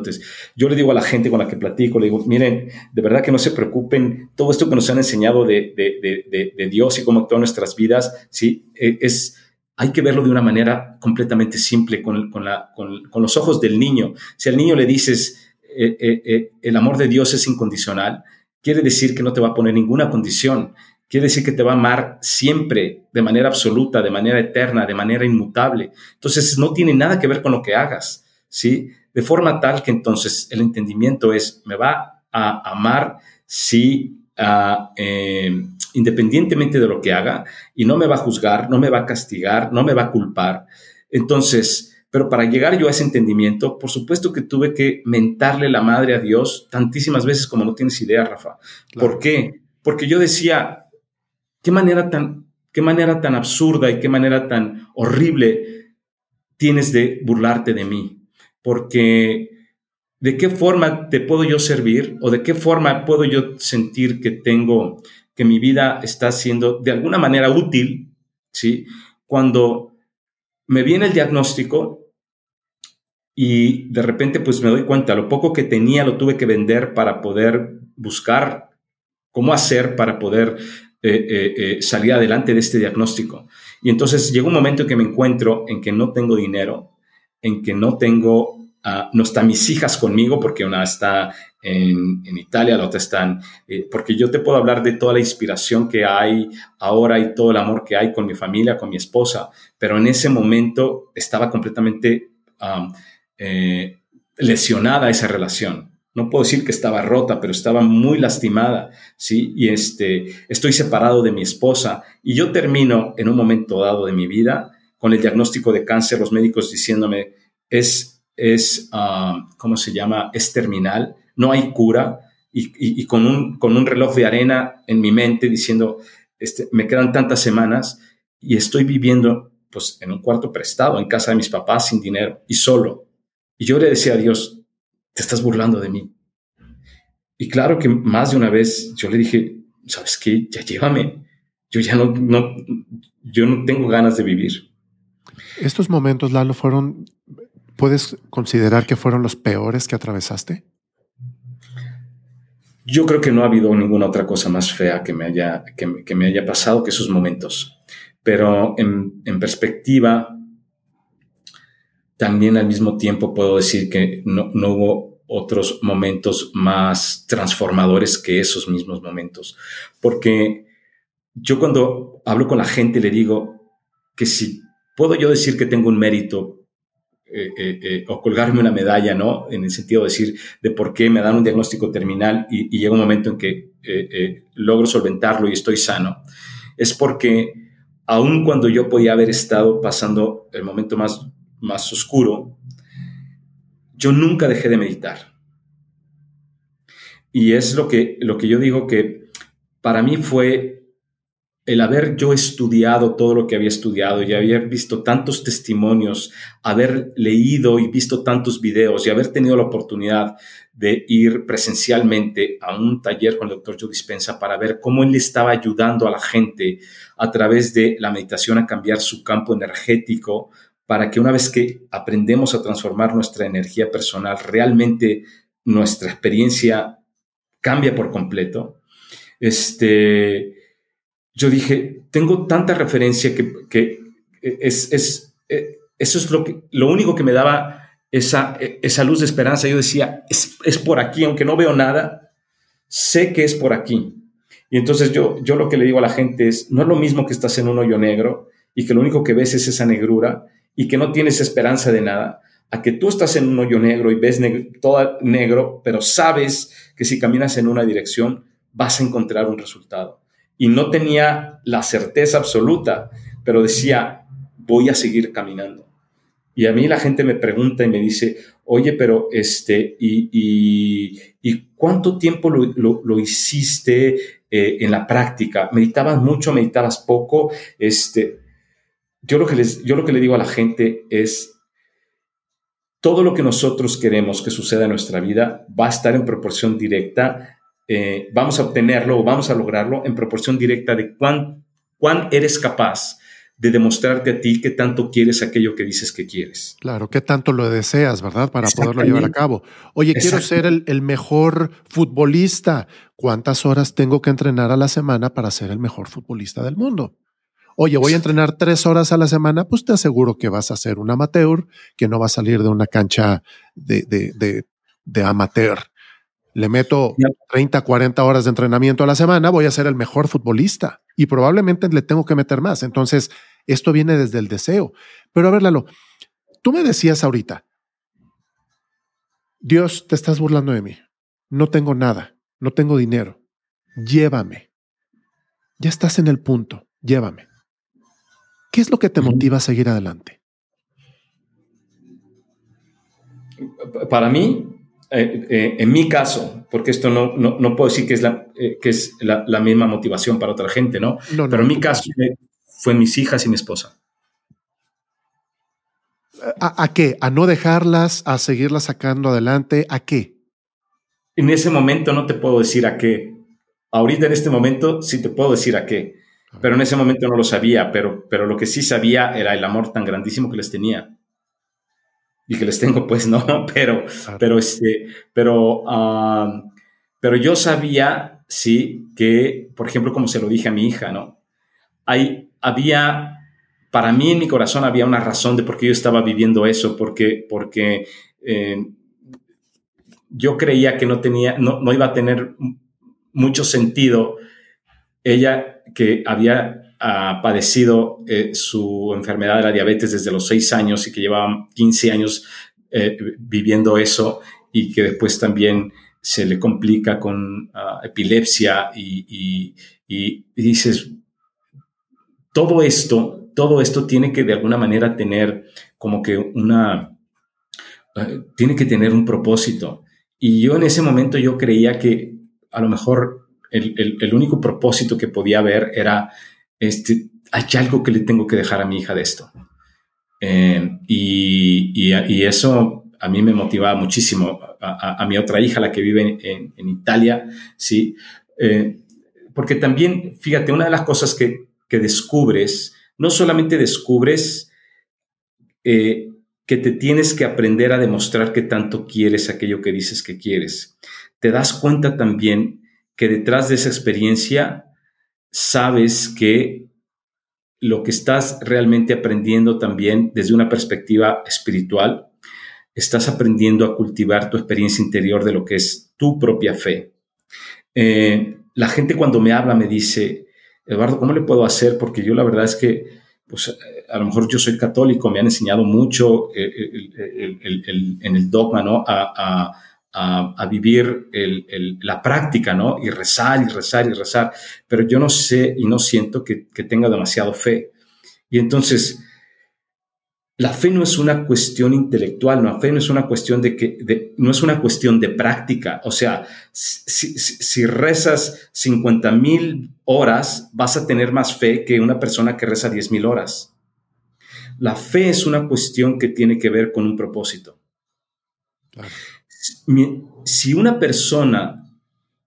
yo le digo a la gente con la que platico, le digo, miren, de verdad que no se preocupen, todo esto que nos han enseñado de, de, de, Dios y cómo actúa nuestras vidas, ¿sí? E, es, hay que verlo de una manera completamente simple, con, con, la, con, con los ojos del niño. Si al niño le dices, eh, eh, eh, el amor de Dios es incondicional quiere decir que no te va a poner ninguna condición. Quiere decir que te va a amar siempre, de manera absoluta, de manera eterna, de manera inmutable. Entonces, no tiene nada que ver con lo que hagas, ¿sí? De forma tal que entonces el entendimiento es, me va a amar si, ah, eh, independientemente de lo que haga, y no me va a juzgar, no me va a castigar, no me va a culpar. Entonces, pero para llegar yo a ese entendimiento, por supuesto que tuve que mentarle la madre a Dios tantísimas veces como no tienes idea, Rafa. ¿Por qué? Porque yo decía, qué manera tan, qué manera tan absurda y qué manera tan horrible tienes de burlarte de mí. Porque ¿de qué forma te puedo yo servir o de qué forma puedo yo sentir que tengo, que mi vida está siendo de alguna manera útil, ¿sí? Cuando me viene el diagnóstico y de repente pues me doy cuenta, lo poco que tenía lo tuve que vender para poder buscar cómo hacer para poder eh, eh, eh, salir adelante de este diagnóstico. Y entonces llegó un momento en que me encuentro en que no tengo dinero, en que no tengo, uh, no están mis hijas conmigo, porque una está en, en Italia, la otra están, porque yo te puedo hablar de toda la inspiración que hay ahora y todo el amor que hay con mi familia, con mi esposa, pero en ese momento estaba completamente um, lesionada esa relación no puedo decir que estaba rota, pero estaba muy lastimada, ¿sí? Y este, estoy separado de mi esposa y yo termino en un momento dado de mi vida con el diagnóstico de cáncer, los médicos diciéndome, es, es ah, ¿cómo se llama? Es terminal, no hay cura y, con, un, reloj de arena en mi mente diciendo, este, me quedan tantas semanas y estoy viviendo pues en un cuarto prestado en casa de mis papás sin dinero y solo. Y yo le decía a Dios, te estás burlando de mí. Y claro que más de una vez yo le dije, ¿sabes qué? Ya llévame. Yo ya no, no, yo no tengo ganas de vivir. Estos momentos, Lalo, fueron, ¿puedes considerar que fueron los peores que atravesaste? Yo creo que no ha habido ninguna otra cosa más fea que me haya, que, me haya pasado que esos momentos. Pero en, perspectiva, también al mismo tiempo puedo decir que no, no, hubo otros momentos más transformadores que esos mismos momentos. Porque yo cuando hablo con la gente le digo que si puedo yo decir que tengo un mérito eh, eh, eh, o colgarme una medalla, ¿no? En el sentido de decir de por qué me dan un diagnóstico terminal y, y llega un momento en que logro solventarlo y estoy sano, es porque aun cuando yo podía haber estado pasando el momento más más oscuro, yo nunca dejé de meditar. Y es lo que, lo que yo digo que para mí fue el haber yo estudiado todo lo que había estudiado y haber visto tantos testimonios, haber leído y visto tantos videos y haber tenido la oportunidad de ir presencialmente a un taller con el doctor Joe para ver cómo él estaba ayudando a la gente a través de la meditación a cambiar su campo energético, para que una vez que aprendemos a transformar nuestra energía personal, realmente nuestra experiencia cambia por completo. Este, yo dije, tengo tanta referencia que, es, eh, eso es lo, que, lo único que me daba esa, esa luz de esperanza. Yo decía, es, es por aquí, aunque no veo nada, sé que es por aquí. Y entonces yo, yo lo que le digo a la gente es, no es lo mismo que estás en un hoyo negro y que lo único que ves es esa negrura y que no tienes esperanza de nada, a que tú estás en un hoyo negro y ves todo negro, pero sabes que si caminas en una dirección vas a encontrar un resultado. Y no tenía la certeza absoluta, pero decía, voy a seguir caminando. Y a mí la gente me pregunta y me dice, oye, pero este, ¿y, y, cuánto tiempo lo, hiciste eh, en la práctica? ¿Meditabas mucho, meditabas poco? Este, yo lo que, les, yo lo que le digo a la gente es, todo lo que nosotros queremos que suceda en nuestra vida va a estar en proporción directa, eh, vamos a obtenerlo o vamos a lograrlo en proporción directa de cuán, cuán eres capaz de demostrarte a ti qué tanto quieres aquello que dices que quieres. Claro, qué tanto lo deseas, ¿verdad? Para poderlo llevar a cabo. Oye, quiero ser el, el, mejor futbolista. ¿Cuántas horas tengo que entrenar a la semana para ser el mejor futbolista del mundo? Oye, voy a entrenar tres horas a la semana, pues te aseguro que vas a ser un amateur, que no va a salir de una cancha de, de, de, amateur. Le meto 30, 40 horas de entrenamiento a la semana, voy a ser el mejor futbolista y probablemente le tengo que meter más. Entonces, esto viene desde el deseo. Pero a ver, Lalo, tú me decías ahorita, Dios, te estás burlando de mí. No tengo nada, no tengo dinero. Llévame. Ya estás en el punto, llévame. ¿Qué es lo que te motiva a seguir adelante? Para mí, eh, eh, en mi caso, porque esto no, no, puedo decir que es, la, eh, que es la, misma motivación para otra gente, ¿no? Pero en mi caso fue mis hijas y mi esposa. ¿A, qué? ¿A no dejarlas? ¿A seguirlas sacando adelante? ¿A qué? En ese momento no te puedo decir a qué. Ahorita en este momento sí te puedo decir a qué. Pero en ese momento no lo sabía, pero, pero lo que sí sabía era el amor tan grandísimo que les tenía y que les tengo, pues no, pero, pero, este, pero, pero yo sabía, sí, que, por ejemplo, como se lo dije a mi hija, ¿no? Hay, había, para mí en mi corazón había una razón de por qué yo estaba viviendo eso, porque, porque eh, yo creía que no tenía, no, no iba a tener mucho sentido ella que había ha padecido eh, su enfermedad de la diabetes desde los seis años y que llevaba 15 años eh, viviendo eso y que después también se le complica con ah, epilepsia y, dices, todo esto, todo esto tiene que de alguna manera tener como que una, eh, tiene que tener un propósito. Y yo en ese momento yo creía que a lo mejor el, el único propósito que podía haber era este, hay algo que le tengo que dejar a mi hija de esto. Eh, y, eso a mí me motivaba muchísimo. A, mi otra hija, la que vive en, Italia, sí. Eh, porque también, fíjate, una de las cosas que, descubres, no solamente descubres eh, que te tienes que aprender a demostrar que tanto quieres aquello que dices que quieres, te das cuenta también que detrás de esa experiencia sabes que lo que estás realmente aprendiendo también desde una perspectiva espiritual, estás aprendiendo a cultivar tu experiencia interior de lo que es tu propia fe. Eh, la gente cuando me habla me dice, Eduardo, ¿cómo le puedo hacer? Porque yo la verdad es que, pues, a lo mejor yo soy católico, me han enseñado mucho eh, en el dogma, ¿no? Vivir la práctica, ¿no? Y rezar y rezar y rezar, pero yo no sé y no siento que, tenga demasiado fe. Y entonces, la fe no es una cuestión intelectual, la fe no es una cuestión de que, no es una cuestión de práctica. O sea, si, si rezas 50 mil horas, vas a tener más fe que una persona que reza 10 mil horas. La fe es una cuestión que tiene que ver con un propósito. Claro si una persona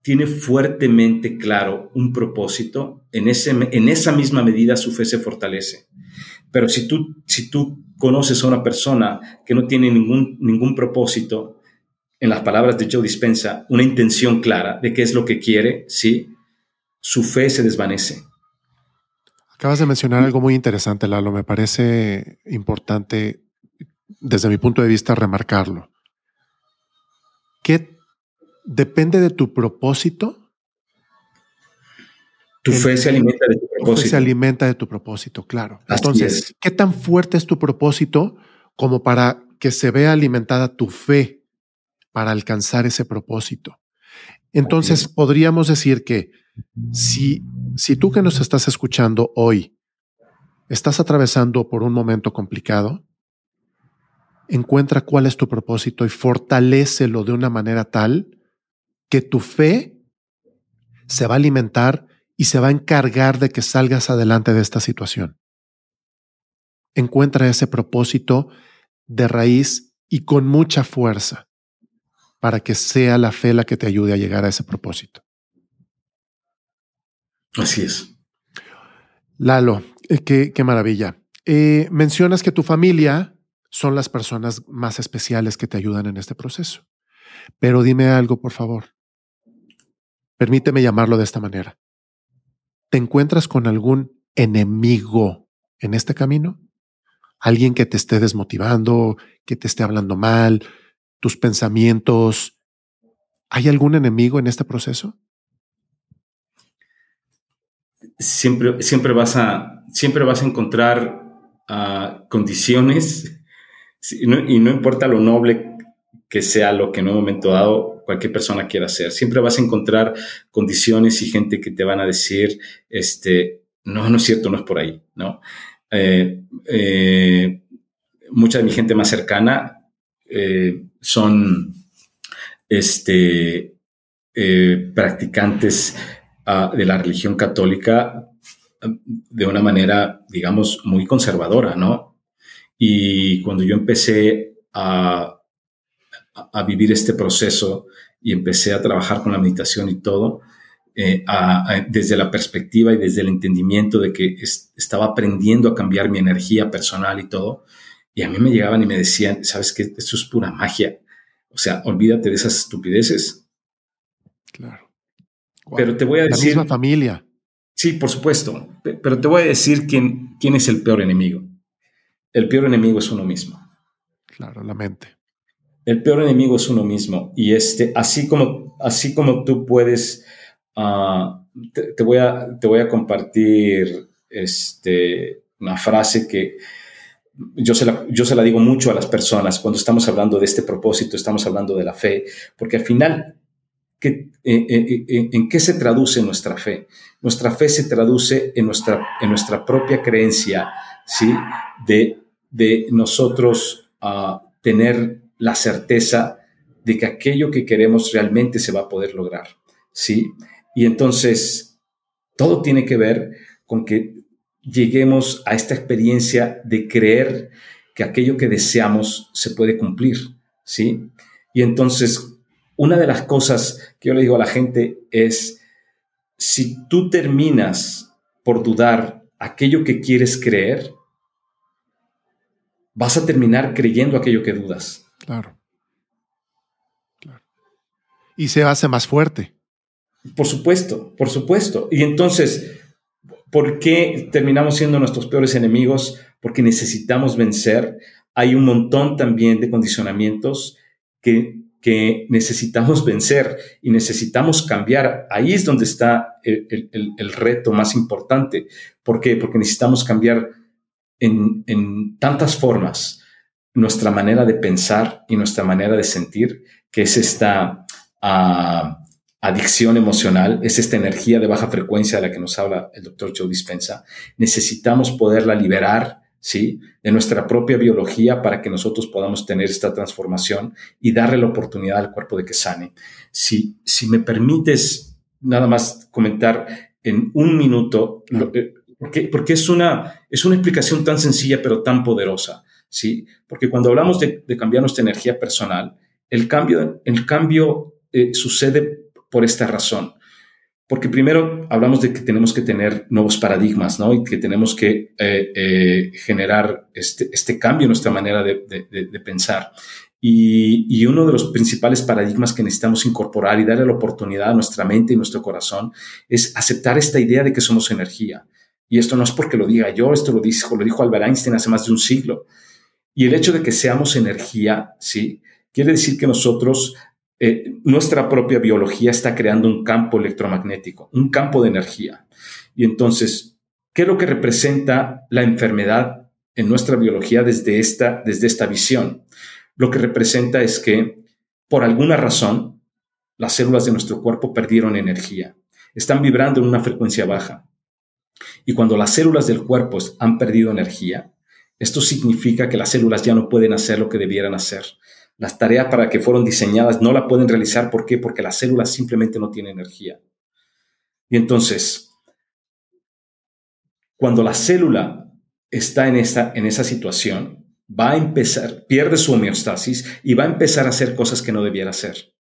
tiene fuertemente claro un propósito, en, ese, en esa misma medida su fe se fortalece. Pero si tú, si tú conoces a una persona que no tiene ningún, ningún propósito, en las palabras de Joe Dispensa, una intención clara de qué es lo que quiere, ¿sí? su fe se desvanece. Acabas de mencionar algo muy interesante, Lalo. Me parece importante, desde mi punto de vista, remarcarlo que depende de tu propósito. Tu fe se alimenta de tu propósito. Tu fe se alimenta de tu propósito, claro. Entonces, ¿qué tan fuerte es tu propósito como para que se vea alimentada tu fe para alcanzar ese propósito? Entonces, podríamos decir que si, si tú que nos estás escuchando hoy estás atravesando por un momento complicado, encuentra cuál es tu propósito y fortalécelo de una manera tal que tu fe se va a alimentar y se va a encargar de que salgas adelante de esta situación. Encuentra ese propósito de raíz y con mucha fuerza para que sea la fe la que te ayude a llegar a ese propósito. Así es. Lalo, eh, qué, qué maravilla. Eh, mencionas que tu familia son las personas más especiales que te ayudan en este proceso. Pero dime algo, por favor. Permíteme llamarlo de esta manera. ¿Te encuentras con algún enemigo en este camino? ¿Alguien que te esté desmotivando, que te esté hablando mal, tus pensamientos? ¿Hay algún enemigo en este proceso? Siempre, siempre, vas, a, siempre vas a encontrar uh, condiciones y no, importa lo noble que sea lo que en un momento dado cualquier persona quiera hacer. Siempre vas a encontrar condiciones y gente que te van a decir, este, no, no es cierto, no es por ahí, ¿no? Eh, eh, mucha de mi gente más cercana eh, son este, practicantes uh, de la religión católica de una manera, digamos, muy conservadora, ¿no? Y cuando yo empecé a a, vivir este proceso y empecé a trabajar con la meditación y todo, eh, desde la perspectiva y desde el entendimiento de que estaba aprendiendo a cambiar mi energía personal y todo. Y a mí me llegaban y me decían, ¿sabes qué? Esto es pura magia. O sea, olvídate de esas estupideces. Claro. Pero te voy a decir... La misma familia. Sí, por supuesto. Pero te voy a decir quién, quién es el peor enemigo. El peor enemigo es uno mismo. Claro, la mente el peor enemigo es uno mismo. Y este, así como, así como tú puedes, ah, te, voy a, te voy a compartir este, una frase que yo se, la, yo se la digo mucho a las personas cuando estamos hablando de este propósito, estamos hablando de la fe, porque al final, ¿qué, eh, eh, eh, ¿en qué se traduce nuestra fe? Nuestra fe se traduce en nuestra, en nuestra propia creencia, ¿sí? De, de nosotros uh, tener la certeza de que aquello que queremos realmente se va a poder lograr, ¿sí? Y entonces, todo tiene que ver con que lleguemos a esta experiencia de creer que aquello que deseamos se puede cumplir, ¿sí? Y entonces, una de las cosas que yo le digo a la gente es, si tú terminas por dudar aquello que quieres creer, vas a terminar creyendo aquello que dudas. Claro. claro. Y se hace más fuerte. Por supuesto, por supuesto. Y entonces, ¿por qué terminamos siendo nuestros peores enemigos? Porque necesitamos vencer. Hay un montón también de condicionamientos que, que necesitamos vencer y necesitamos cambiar. Ahí es donde está el, el, reto más importante. ¿Por qué? Porque necesitamos cambiar en, tantas formas nuestra manera de pensar y nuestra manera de sentir, que es esta ah, adicción emocional, es esta energía de baja frecuencia de la que nos habla el doctor Joe Dispensa. Necesitamos poderla liberar, ¿sí? De nuestra propia biología para que nosotros podamos tener esta transformación y darle la oportunidad al cuerpo de que sane. Si, si me permites nada más comentar en un minuto, porque, porque es, una, es una explicación tan sencilla pero tan poderosa. ¿sí? Porque cuando hablamos de, cambiar nuestra energía personal, el cambio, el cambio eh, sucede por esta razón. Porque primero hablamos de que tenemos que tener nuevos paradigmas, ¿no? Y que tenemos que eh, eh, generar este, este, cambio en nuestra manera de, pensar. Y, y, uno de los principales paradigmas que necesitamos incorporar y darle la oportunidad a nuestra mente y nuestro corazón es aceptar esta idea de que somos energía. Y esto no es porque lo diga yo, esto lo dijo, lo dijo Albert Einstein hace más de un siglo. Y el hecho de que seamos energía, ¿sí? Quiere decir que nosotros, eh, nuestra propia biología está creando un campo electromagnético, un campo de energía. Y entonces, ¿qué es lo que representa la enfermedad en nuestra biología desde esta, desde esta visión? Lo que representa es que, por alguna razón, las células de nuestro cuerpo perdieron energía. Están vibrando en una frecuencia baja. Y cuando las células del cuerpo han perdido energía, esto significa que las células ya no pueden hacer lo que debieran hacer. Las tareas para que fueron diseñadas no la pueden realizar. ¿Por qué? Porque las células simplemente no tienen energía. Y entonces, cuando la célula está en esa, en esa situación, va a empezar, pierde su homeostasis y va a empezar a hacer cosas que no debiera hacer.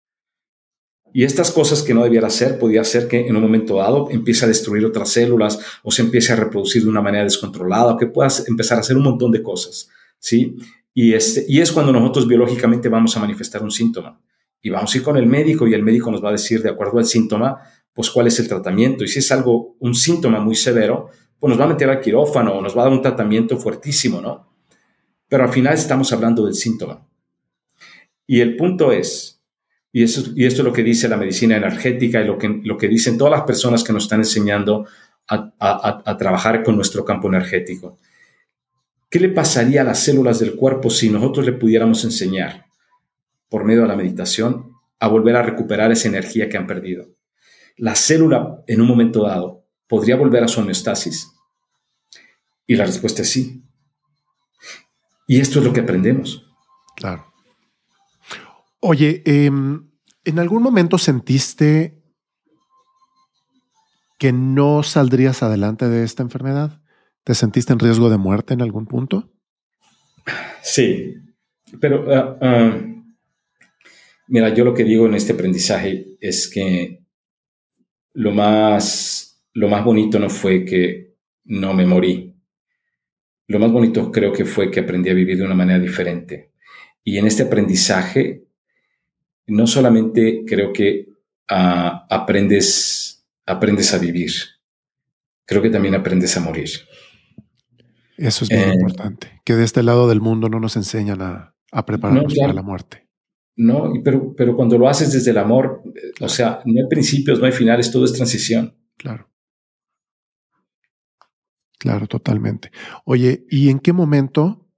Y estas cosas que no debiera hacer, podía ser que en un momento dado empiece a destruir otras células o se empiece a reproducir de una manera descontrolada o que puedas empezar a hacer un montón de cosas, ¿sí? Y, este, y es cuando nosotros biológicamente vamos a manifestar un síntoma. Y vamos a ir con el médico y el médico nos va a decir, de acuerdo al síntoma, pues cuál es el tratamiento. Y si es algo, un síntoma muy severo, pues nos va a meter al quirófano o nos va a dar un tratamiento fuertísimo, ¿no? Pero al final estamos hablando del síntoma. Y el punto es, Y, eso, y esto es lo que dice la medicina energética y lo que, lo que dicen todas las personas que nos están enseñando a, trabajar con nuestro campo energético. ¿Qué le pasaría a las células del cuerpo si nosotros le pudiéramos enseñar, por medio de la meditación, a volver a recuperar esa energía que han perdido? La célula, en un momento dado, podría volver a su homeostasis. Y la respuesta es sí. Y esto es lo que aprendemos. Claro. Oye, em, ¿en algún momento sentiste que no saldrías adelante de esta enfermedad? ¿Te sentiste en riesgo de muerte en algún punto? Sí, pero ah, ah, mira, yo lo que digo en este aprendizaje es que lo más, lo más bonito no fue que no me morí. Lo más bonito creo que fue que aprendí a vivir de una manera diferente. Y en este aprendizaje no solamente creo que ah, aprendes, aprendes a vivir, creo que también aprendes a morir. Eso es muy eh, importante, que de este lado del mundo no nos enseñan a, prepararnos para la muerte. No, pero, pero cuando lo haces desde el amor, o sea, no hay principios, no hay finales, todo es transición. Claro. Claro, totalmente. Oye, ¿y en qué momento,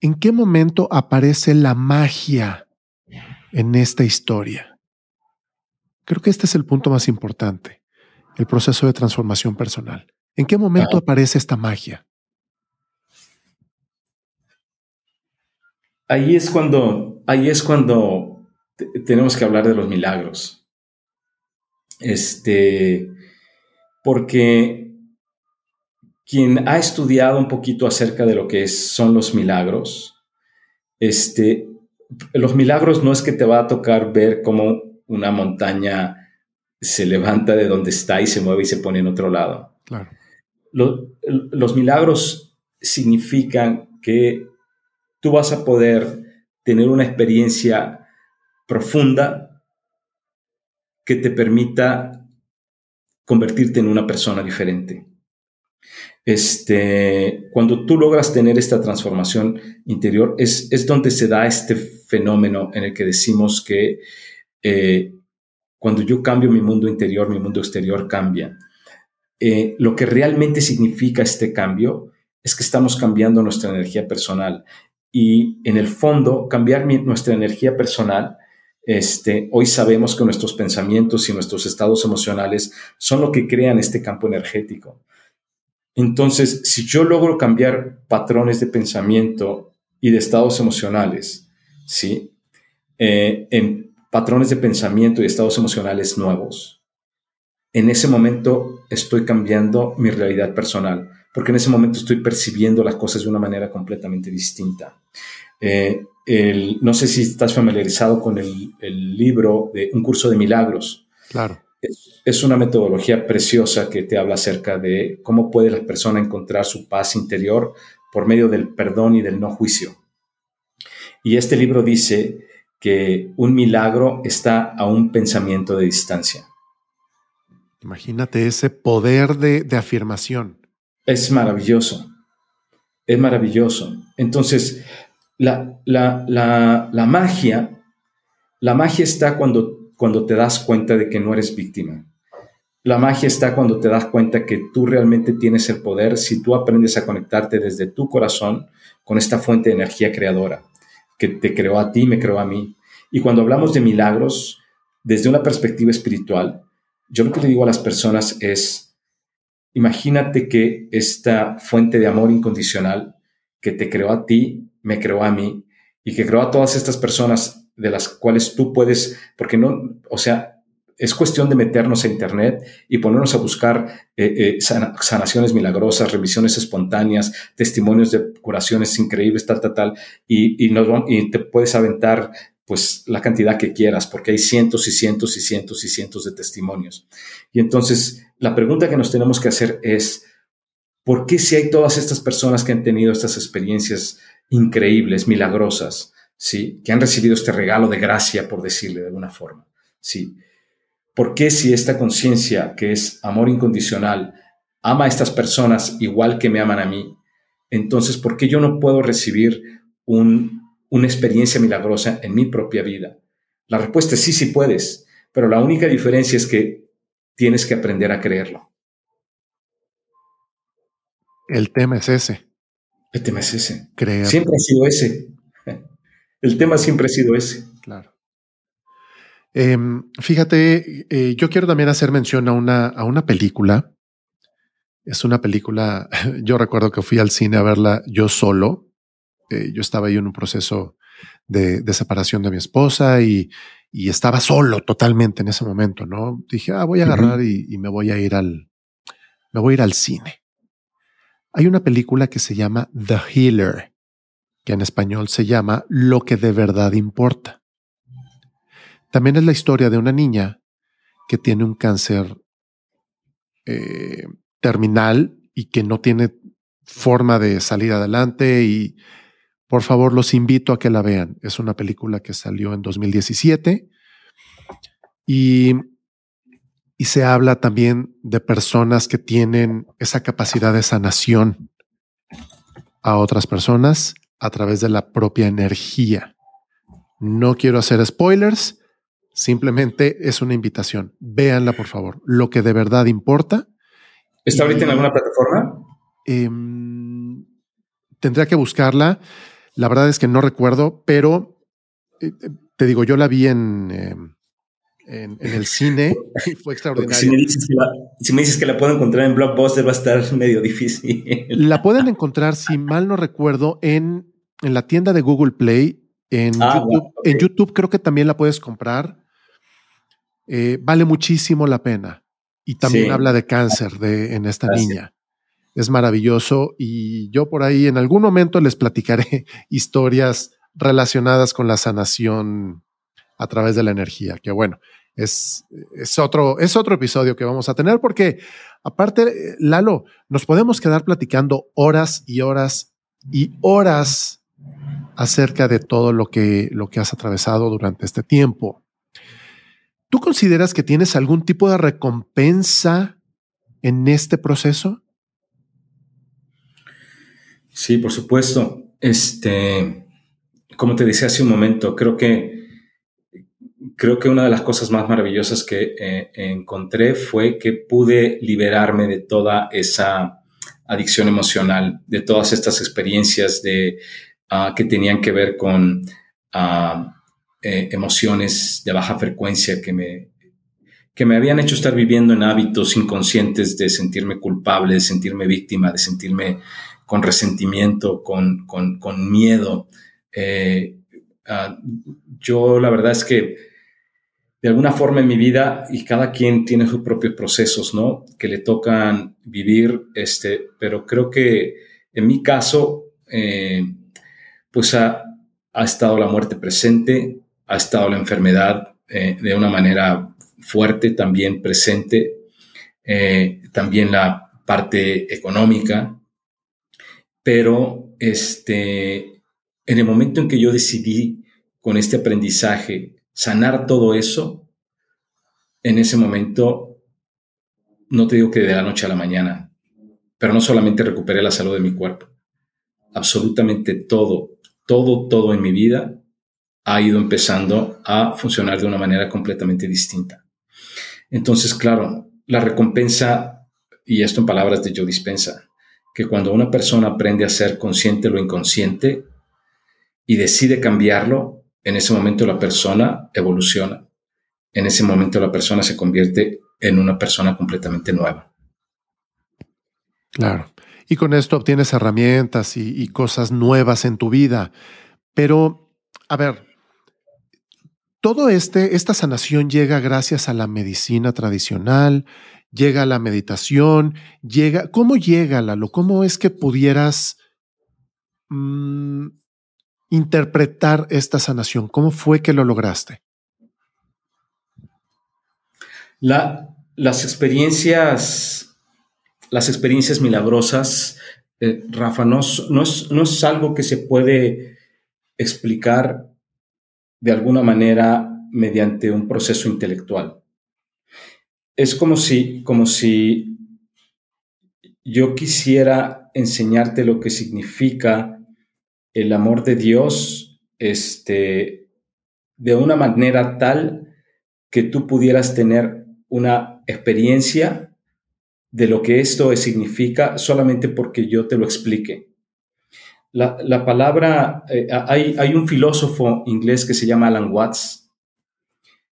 en qué momento aparece la magia en esta historia. Creo que este es el punto más importante, el proceso de transformación personal. ¿En qué momento aparece esta magia? Ahí es cuando, ahí es cuando tenemos que hablar de los milagros. Este, porque quien ha estudiado un poquito acerca de lo que son los milagros, este, los milagros no es que te va a tocar ver cómo una montaña se levanta de donde está y se mueve y se pone en otro lado. los milagros significan que tú vas a poder tener una experiencia profunda que te permita convertirte en una persona diferente. Este, cuando tú logras tener esta transformación interior, es, es donde se da este fenómeno en el que decimos que eh, cuando yo cambio mi mundo interior, mi mundo exterior cambia. Eh, lo que realmente significa este cambio es que estamos cambiando nuestra energía personal. Y en el fondo, cambiar nuestra energía personal, este, hoy sabemos que nuestros pensamientos y nuestros estados emocionales son lo que crean este campo energético. Entonces, si yo logro cambiar patrones de pensamiento y de estados emocionales, ¿sí? Eh, en patrones de pensamiento y estados emocionales nuevos, en ese momento estoy cambiando mi realidad personal, porque en ese momento estoy percibiendo las cosas de una manera completamente distinta. Eh, no sé si estás familiarizado con el, el libro de Un curso de milagros. Claro es, una metodología preciosa que te habla acerca de cómo puede la persona encontrar su paz interior por medio del perdón y del no juicio. Y este libro dice que un milagro está a un pensamiento de distancia. Imagínate ese poder de, afirmación. Es maravilloso. Es maravilloso. Entonces, la, la magia, la magia está cuando cuando te das cuenta de que no eres víctima. La magia está cuando te das cuenta que tú realmente tienes el poder si tú aprendes a conectarte desde tu corazón con esta fuente de energía creadora que te creó a ti, me creó a mí. Y cuando hablamos de milagros, desde una perspectiva espiritual, yo lo que le digo a las personas es, imagínate que esta fuente de amor incondicional que te creó a ti, me creó a mí, y que creó a todas estas personas de las cuales tú puedes, porque no, o sea, es cuestión de meternos a Internet y ponernos a buscar eh, eh, sanaciones milagrosas, revisiones espontáneas, testimonios de curaciones increíbles, tal, tal, tal, y, y, te puedes aventar pues la cantidad que quieras, porque hay cientos y cientos y cientos y cientos de testimonios. Y entonces, la pregunta que nos tenemos que hacer es, ¿por qué si hay todas estas personas que han tenido estas experiencias increíbles, milagrosas, ¿sí? Que han recibido este regalo de gracia, por decirle de alguna forma, ¿sí? ¿Por qué si esta conciencia, que es amor incondicional, ama a estas personas igual que me aman a mí, entonces, ¿por qué yo no puedo recibir una experiencia milagrosa en mi propia vida? La respuesta es sí, sí puedes, pero la única diferencia es que tienes que aprender a creerlo. El tema es ese. El tema es ese. Creer. Siempre ha sido ese. El tema siempre ha sido ese. Claro. Em, fíjate, eh, yo quiero también hacer mención a una, a una película. Es una película, yo recuerdo que fui al cine a verla yo solo. Eh, yo estaba ahí en un proceso de, separación de mi esposa y, estaba solo totalmente en ese momento, ¿no? Dije, ah, voy a agarrar y, me voy a ir al, me voy a ir al cine. Hay una película que se llama The Healer, que en español se llama Lo que de verdad importa. También es la historia de una niña que tiene un cáncer eh, terminal y que no tiene forma de salir adelante y por favor los invito a que la vean. Es una película que salió en 2017 y, y se habla también de personas que tienen esa capacidad de sanación a otras personas a través de la propia energía. No quiero hacer spoilers, simplemente es una invitación. Véanla, por favor. Lo que de verdad importa. ¿Está ahorita en alguna plataforma? Em, tendría que buscarla. La verdad es que no recuerdo, pero eh, eh, te digo, yo la vi en, en, el cine y fue extraordinario. Si me, dices que la, puedo encontrar en Blockbuster va a estar medio difícil. La pueden encontrar, si mal no recuerdo, en, en la tienda de Google Play. En, ah, YouTube, en YouTube creo que también la puedes comprar. Eh, vale muchísimo la pena. Y también habla de cáncer de, en esta niña. Es maravilloso y yo por ahí en algún momento les platicaré historias relacionadas con la sanación a través de la energía, que bueno, es, es, otro, es otro episodio que vamos a tener porque aparte, Lalo, nos podemos quedar platicando horas y horas y horas acerca de todo lo que, lo que has atravesado durante este tiempo. ¿Tú consideras que tienes algún tipo de recompensa en este proceso? Sí, por supuesto. Este, como te decía hace un momento, creo que creo que una de las cosas más maravillosas que eh, encontré fue que pude liberarme de toda esa adicción emocional, de todas estas experiencias de, ah, que tenían que ver con ah, eh, emociones de baja frecuencia que me, que me habían hecho estar viviendo en hábitos inconscientes de sentirme culpable, de sentirme víctima, de sentirme con resentimiento, con, con, miedo. Eh, ah, yo la verdad es que de alguna forma en mi vida y cada quien tiene sus propios procesos, ¿no? Que le tocan vivir, este, pero creo que en mi caso, eh, pues ha, estado la muerte presente, ha estado la enfermedad eh, de una manera fuerte también presente, eh, también la parte económica, pero este, en el momento en que yo decidí con este aprendizaje sanar todo eso, en ese momento, no te digo que de la noche a la mañana, pero no solamente recuperé la salud de mi cuerpo, absolutamente todo, todo, todo en mi vida ha ido empezando a funcionar de una manera completamente distinta. Entonces, claro, la recompensa, y esto en palabras de Joe Dispensa, que cuando una persona aprende a ser consciente lo inconsciente y decide cambiarlo, en ese momento la persona evoluciona. En ese momento la persona se convierte en una persona completamente nueva. Claro. Y con esto obtienes herramientas y, cosas nuevas en tu vida. Pero, a ver, todo este, esta sanación llega gracias a la medicina tradicional, llega a la meditación, llega, ¿cómo llega, Lalo? ¿Cómo es que pudieras mm, interpretar esta sanación? ¿Cómo fue que lo lograste? las experiencias, las experiencias milagrosas, eh, Rafa, no, no, es, no es algo que se puede explicar de alguna manera mediante un proceso intelectual. Es como si, como si yo quisiera enseñarte lo que significa el amor de Dios este, de una manera tal que tú pudieras tener una experiencia de lo que esto significa solamente porque yo te lo explique. La, palabra, eh, hay, hay, un filósofo inglés que se llama Alan Watts,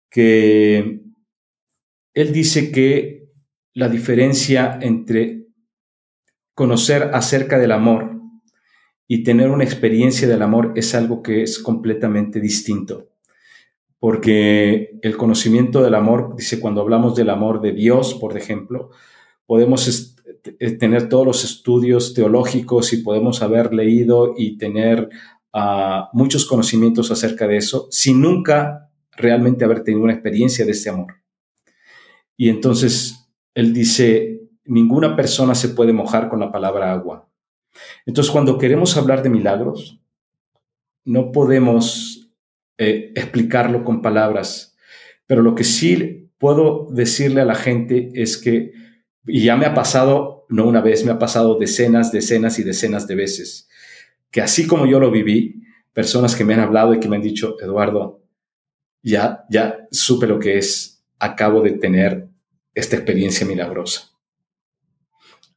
que él dice que la diferencia entre conocer acerca del amor y tener una experiencia del amor es algo que es completamente distinto. Porque el conocimiento del amor, dice, cuando hablamos del amor de Dios, por ejemplo, podemos eh, tener todos los estudios teológicos y podemos haber leído y tener ah, muchos conocimientos acerca de eso, sin nunca realmente haber tenido una experiencia de ese amor. Y entonces él dice, ninguna persona se puede mojar con la palabra agua. Entonces cuando queremos hablar de milagros, no podemos eh, explicarlo con palabras, pero lo que sí puedo decirle a la gente es que y ya me ha pasado, no una vez, me ha pasado decenas, decenas y decenas de veces, que así como yo lo viví, personas que me han hablado y que me han dicho, Eduardo, ya, ya supe lo que es, acabo de tener esta experiencia milagrosa.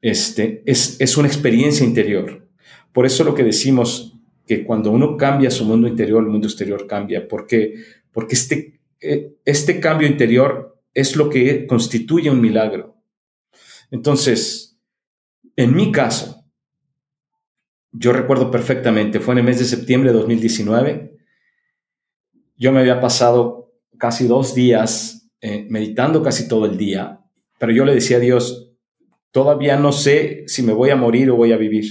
Este, es, es una experiencia interior. Por eso lo que decimos que cuando uno cambia su mundo interior, el mundo exterior cambia, porque, porque este, eh, este cambio interior es lo que constituye un milagro. Entonces, en mi caso, yo recuerdo perfectamente, fue en el mes de septiembre de 2019, yo me había pasado casi dos días eh, meditando casi todo el día, pero yo le decía a Dios, todavía no sé si me voy a morir o voy a vivir.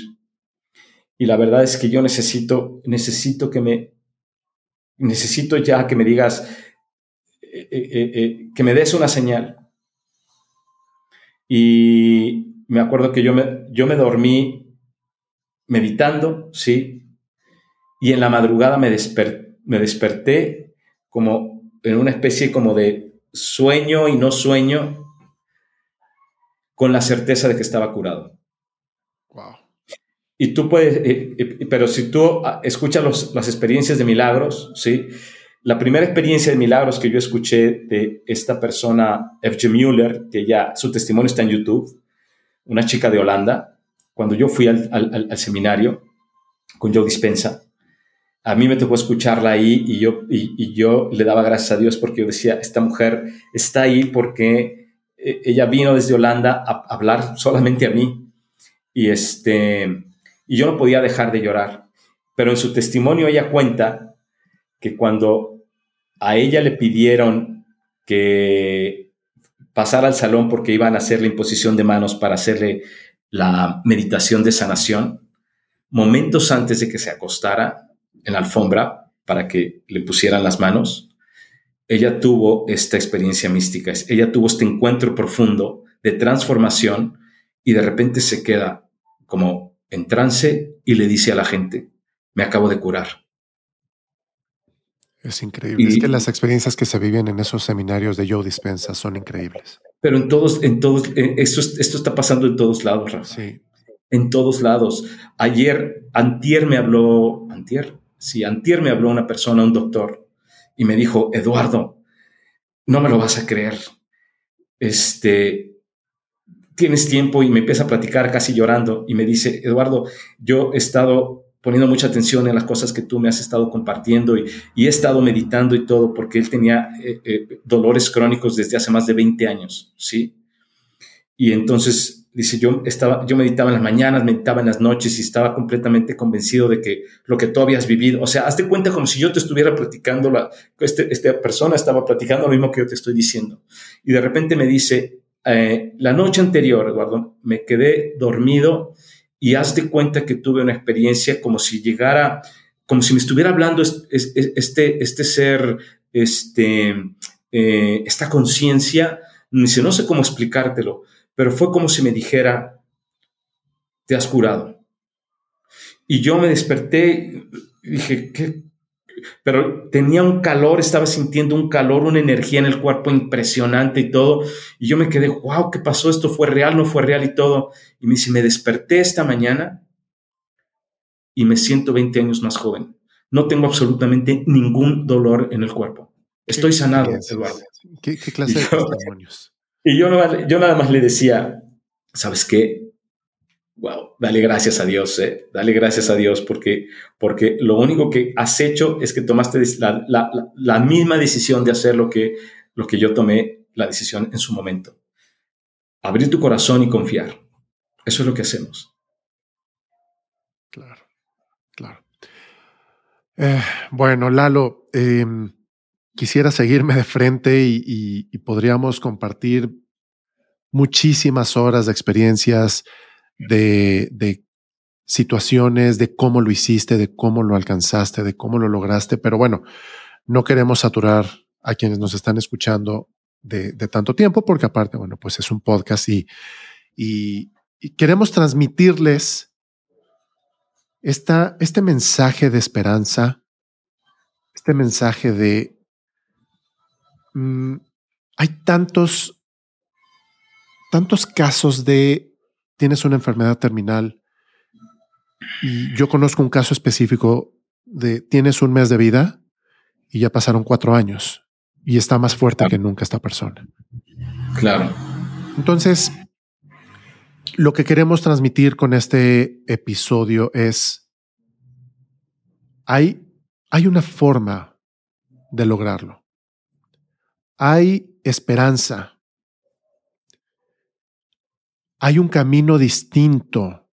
Y la verdad es que yo necesito, necesito que me, necesito ya que me digas, eh, eh, que me des una señal. Y me acuerdo que yo me, yo me dormí meditando, ¿sí? Y en la madrugada me, me desperté como en una especie como de sueño y no sueño, con la certeza de que estaba curado. Wow. Y tú puedes, eh, eh, pero si tú ah, escuchas las experiencias de milagros, ¿sí? La primera experiencia de milagros que yo escuché de esta persona, F.G. Mueller, que ya su testimonio está en YouTube, una chica de Holanda, cuando yo fui al, seminario con Joe Dispensa, a mí me tocó escucharla ahí y yo, y, yo le daba gracias a Dios porque yo decía, esta mujer está ahí porque ella vino desde Holanda a hablar solamente a mí. Y, este, y yo no podía dejar de llorar. Pero en su testimonio ella cuenta que cuando a ella le pidieron que pasara al salón porque iban a hacer la imposición de manos para hacerle la meditación de sanación. Momentos antes de que se acostara en la alfombra para que le pusieran las manos, ella tuvo esta experiencia mística, ella tuvo este encuentro profundo de transformación y de repente se queda como en trance y le dice a la gente, me acabo de curar. Es increíble. es que las experiencias que se viven en esos seminarios de Joe Dispensa son increíbles. Pero en todos, en todos, esto, esto está pasando en todos lados, Rafa. Sí. En todos lados. Ayer, antier me habló, antier, sí, antier me habló una persona, un doctor, y me dijo, Eduardo, no me lo vas a creer. Este, tienes tiempo y me empieza a platicar casi llorando y me dice, Eduardo, yo he estado poniendo mucha atención en las cosas que tú me has estado compartiendo y, he estado meditando y todo porque él tenía eh, eh, dolores crónicos desde hace más de 20 años, ¿sí? Y entonces, dice, yo, estaba, yo meditaba en las mañanas, meditaba en las noches y estaba completamente convencido de que lo que tú habías vivido, o sea, hazte cuenta como si yo te estuviera platicando, la, este, esta persona estaba platicando lo mismo que yo te estoy diciendo. Y de repente me dice, eh, la noche anterior, Eduardo, me quedé dormido y haz de cuenta que tuve una experiencia como si llegara, como si me estuviera hablando este, este ser, este, eh, esta conciencia, dice, no sé cómo explicártelo, pero fue como si me dijera, te has curado. Y yo me desperté dije, ¿qué, pero tenía un calor, estaba sintiendo un calor, una energía en el cuerpo impresionante y todo. Y yo me quedé, wow, ¿qué pasó? ¿Esto fue real? ¿No fue real? Y todo. Y me dice, me desperté esta mañana y me siento 20 años más joven. no tengo absolutamente ningún dolor en el cuerpo. Estoy sanado, Eduardo. ¿Qué, clase de testimonios? Y yo, yo nada más le decía, ¿sabes qué? Wow, dale gracias a Dios, eh. dale gracias a Dios porque, porque lo único que has hecho es que tomaste la, la, la, misma decisión de hacer lo que, lo que yo tomé la decisión en su momento. Abrir tu corazón y confiar. Eso es lo que hacemos. Claro, claro. Eh, bueno, Lalo, em, quisiera seguirme de frente y, podríamos compartir muchísimas horas de experiencias, de, situaciones, de cómo lo hiciste, de cómo lo alcanzaste, de cómo lo lograste, pero bueno, no queremos saturar a quienes nos están escuchando de, tanto tiempo, porque aparte, bueno, pues es un podcast y, y, queremos transmitirles esta, este mensaje de esperanza, este mensaje de Mm, hay tantos, tantos casos de tienes una enfermedad terminal y yo conozco un caso específico de tienes un mes de vida y ya pasaron cuatro años y está más fuerte que nunca esta persona. Claro. Entonces, lo que queremos transmitir con este episodio es, hay, hay una forma de lograrlo hay esperanza. Hay un camino distinto.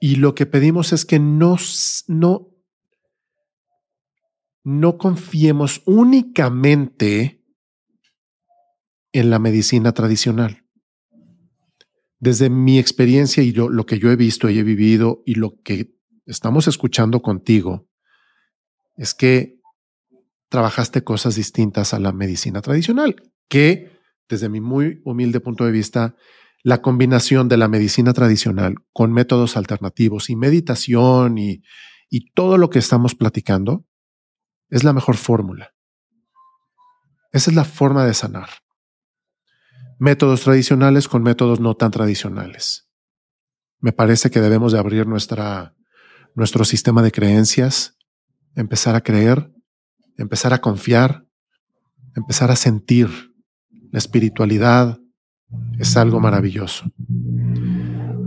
Y lo que pedimos es que no, no, no confiemos únicamente en la medicina tradicional. Desde mi experiencia y lo que yo he visto y he vivido y lo que estamos escuchando contigo, es que trabajaste cosas distintas a la medicina tradicional, que desde mi muy humilde punto de vista, la combinación de la medicina tradicional con métodos alternativos y meditación y, y todo lo que estamos platicando es la mejor fórmula. Esa es la forma de sanar. Métodos tradicionales con métodos no tan tradicionales. Me parece que debemos de abrir nuestra, nuestro sistema de creencias, empezar a creer empezar a confiar, empezar a sentir. La espiritualidad es algo maravilloso.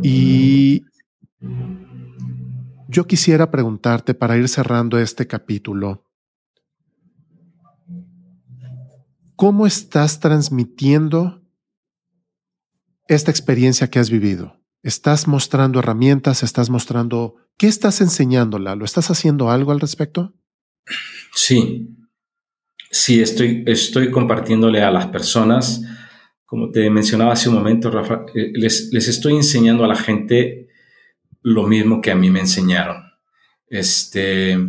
Y yo quisiera preguntarte para ir cerrando este capítulo, ¿cómo estás transmitiendo esta experiencia que has vivido? ¿Estás mostrando herramientas? ¿Estás mostrando... ¿Qué estás enseñando, ¿Lo ¿Estás haciendo algo al respecto? Sí, sí, estoy, estoy compartiéndole a las personas, como te mencionaba hace un momento, Rafa, eh, les, estoy enseñando a la gente lo mismo que a mí me enseñaron. Este,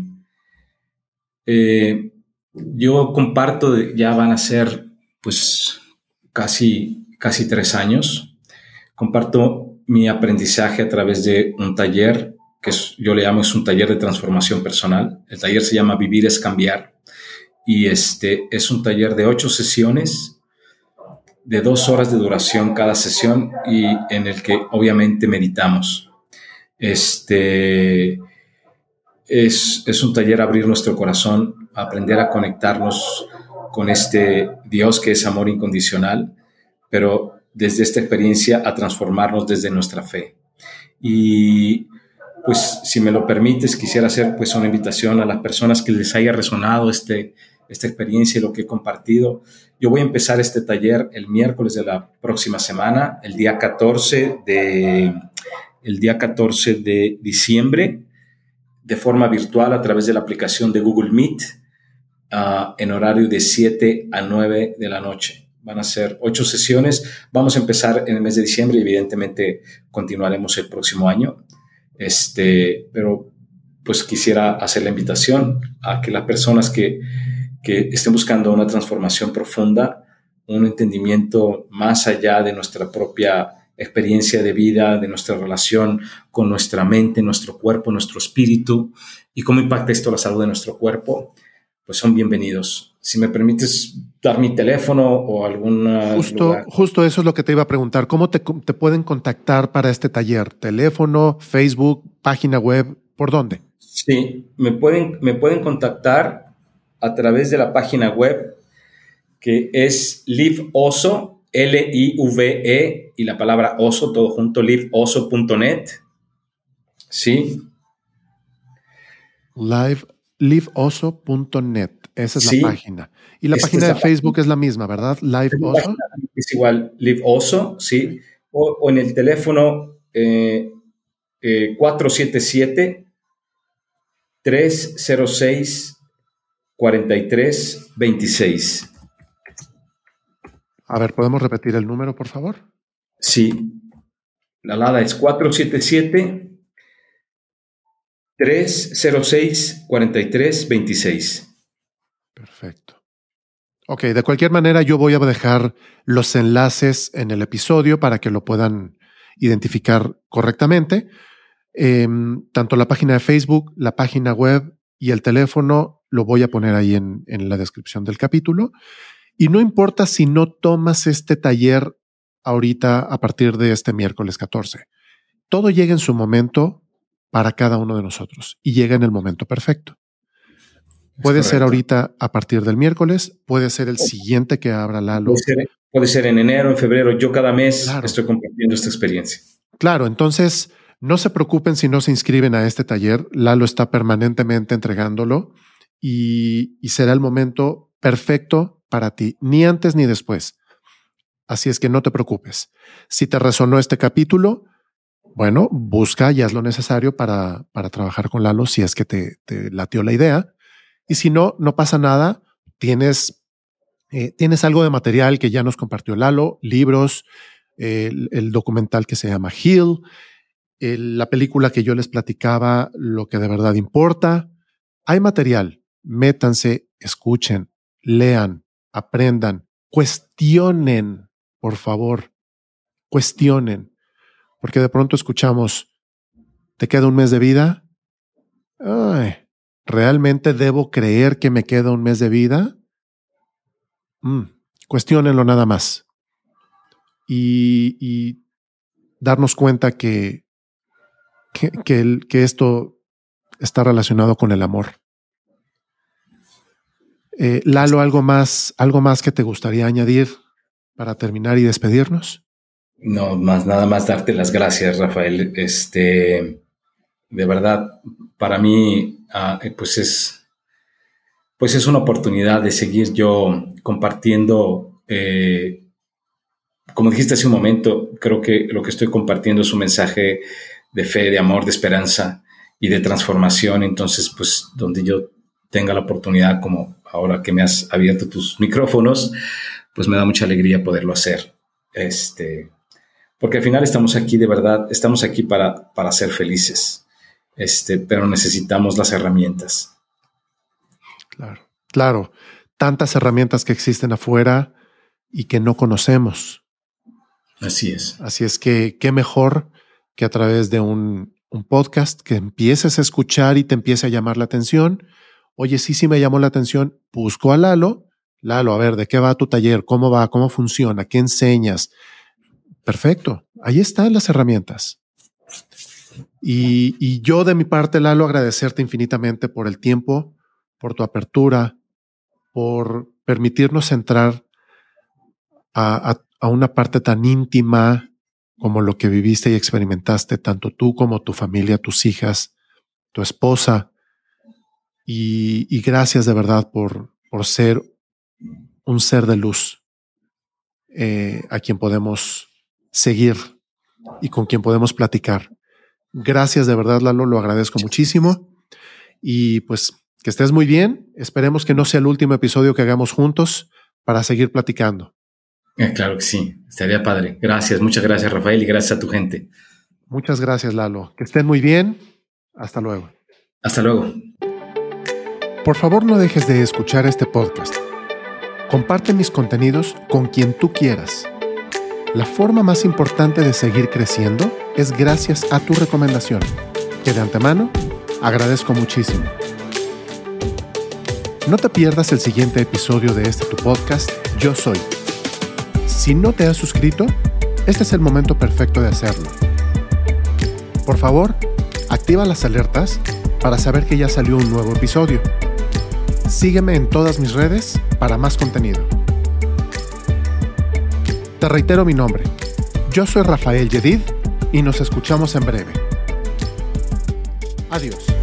eh, yo comparto, ya van a ser pues casi, casi tres años, comparto mi aprendizaje a través de un taller que yo le llamo es un taller de transformación personal. El taller se llama Vivir es Cambiar y este es un taller de ocho sesiones de dos horas de duración cada sesión y en el que obviamente meditamos. Este es, es un taller abrir nuestro corazón, aprender a conectarnos con este Dios que es amor incondicional, pero desde esta experiencia a transformarnos desde nuestra fe. Y pues si me lo permites, quisiera hacer pues una invitación a las personas que les haya resonado este, esta experiencia y lo que he compartido. Yo voy a empezar este taller el miércoles de la próxima semana, el día 14 de, el día 14 de diciembre, de forma virtual a través de la aplicación de Google Meet, uh, en horario de 7 a 9 de la noche. Van a ser ocho sesiones. Vamos a empezar en el mes de diciembre y evidentemente continuaremos el próximo año. Este, pero pues quisiera hacer la invitación a que las personas que, que estén buscando una transformación profunda, un entendimiento más allá de nuestra propia experiencia de vida, de nuestra relación con nuestra mente, nuestro cuerpo, nuestro espíritu y cómo impacta esto la salud de nuestro cuerpo, pues son bienvenidos. Si me permites dar mi teléfono o alguna... Justo, justo eso es lo que te iba a preguntar. ¿Cómo te, pueden contactar para este taller? ¿Teléfono, Facebook, página web? ¿Por dónde? Sí, me pueden, me pueden contactar a través de la página web que es liveoso, L-I-V-E y la palabra oso, todo junto, liveoso.net. Sí. Live, liveoso.net, esa es la página. Y la página de Facebook es la misma, ¿verdad? Live Oso. Es igual, Live Oso, sí. O, en el teléfono 477 306 4326. A ver, ¿podemos repetir el número, por favor? Sí. La LADA es 477 306 4326. Perfecto. Ok, de cualquier manera yo voy a dejar los enlaces en el episodio para que lo puedan identificar correctamente. Em, tanto la página de Facebook, la página web y el teléfono lo voy a poner ahí en, en la descripción del capítulo. Y no importa si no tomas este taller ahorita a partir de este miércoles 14. Todo llega en su momento para cada uno de nosotros y llega en el momento perfecto. Puede ser ahorita a partir del miércoles, puede ser el siguiente que abra Lalo. Puede ser, puede ser en enero, en febrero. Yo cada mes estoy compartiendo esta experiencia. Claro, entonces no se preocupen si no se inscriben a este taller. Lalo está permanentemente entregándolo y, y será el momento perfecto para ti, ni antes ni después. Así es que no te preocupes. Si te resonó este capítulo, bueno, busca y haz lo necesario para, para trabajar con Lalo si es que te, te latió la idea. Y si no, no pasa nada. Tienes, eh, tienes algo de material que ya nos compartió Lalo, libros, el, documental que se llama Heal, la película que yo les platicaba, lo que de verdad importa. Hay material. Métanse, escuchen, lean, aprendan, cuestionen, por favor, cuestionen. Porque de pronto escuchamos, ¿te queda un mes de vida? Ay, ¿Realmente debo creer que me queda un mes de vida? Mm, cuestionenlo nada más. Y, darnos cuenta que, que, que, esto está relacionado con el amor. Eh, Lalo, ¿algo más, ¿algo más que te gustaría añadir para terminar y despedirnos? No, más nada más darte las gracias, Rafael. Este, de verdad, para mí, ah, eh, pues es, pues es una oportunidad de seguir yo compartiendo. Eh, como dijiste hace un momento, creo que lo que estoy compartiendo es un mensaje de fe, de amor, de esperanza y de transformación. Entonces, pues donde yo tenga la oportunidad, como ahora que me has abierto tus micrófonos, pues me da mucha alegría poderlo hacer. Este, porque al final estamos aquí de verdad, estamos aquí para, para ser felices este, pero necesitamos las herramientas. Claro, claro. Tantas herramientas que existen afuera y que no conocemos. Así es. Así es que qué mejor que a través de un, un podcast que empieces a escuchar y te empiece a llamar la atención. Oye, sí, sí me llamó la atención. Busco a Lalo. Lalo, a ver, ¿de qué va tu taller? ¿Cómo va? ¿Cómo funciona? ¿Qué enseñas? Perfecto. Ahí están las herramientas. Y, yo de mi parte, Lalo, agradecerte infinitamente por el tiempo, por tu apertura, por permitirnos entrar a, una parte tan íntima como lo que viviste y experimentaste, tanto tú como tu familia, tus hijas, tu esposa. Y, gracias de verdad por, por ser un ser de luz eh, a quien podemos seguir y con quien podemos platicar. Gracias de verdad, Lalo, lo agradezco muchísimo. Y pues que estés muy bien. Esperemos que no sea el último episodio que hagamos juntos para seguir platicando. Eh, claro que sí, estaría padre. Gracias, muchas gracias, Rafael, y gracias a tu gente. Muchas gracias, Lalo. Que estén muy bien. Hasta luego. Hasta luego. Por favor, no dejes de escuchar este podcast. Comparte mis contenidos con quien tú quieras. La forma más importante de seguir creciendo es gracias a tu recomendación, que de antemano agradezco muchísimo. No te pierdas el siguiente episodio de este tu podcast, Yo Soy. Si no te has suscrito, este es el momento perfecto de hacerlo. Por favor, activa las alertas para saber que ya salió un nuevo episodio. Sígueme en todas mis redes para más contenido. Te reitero mi nombre. Yo soy Rafael Yedid y nos escuchamos en breve. Adiós.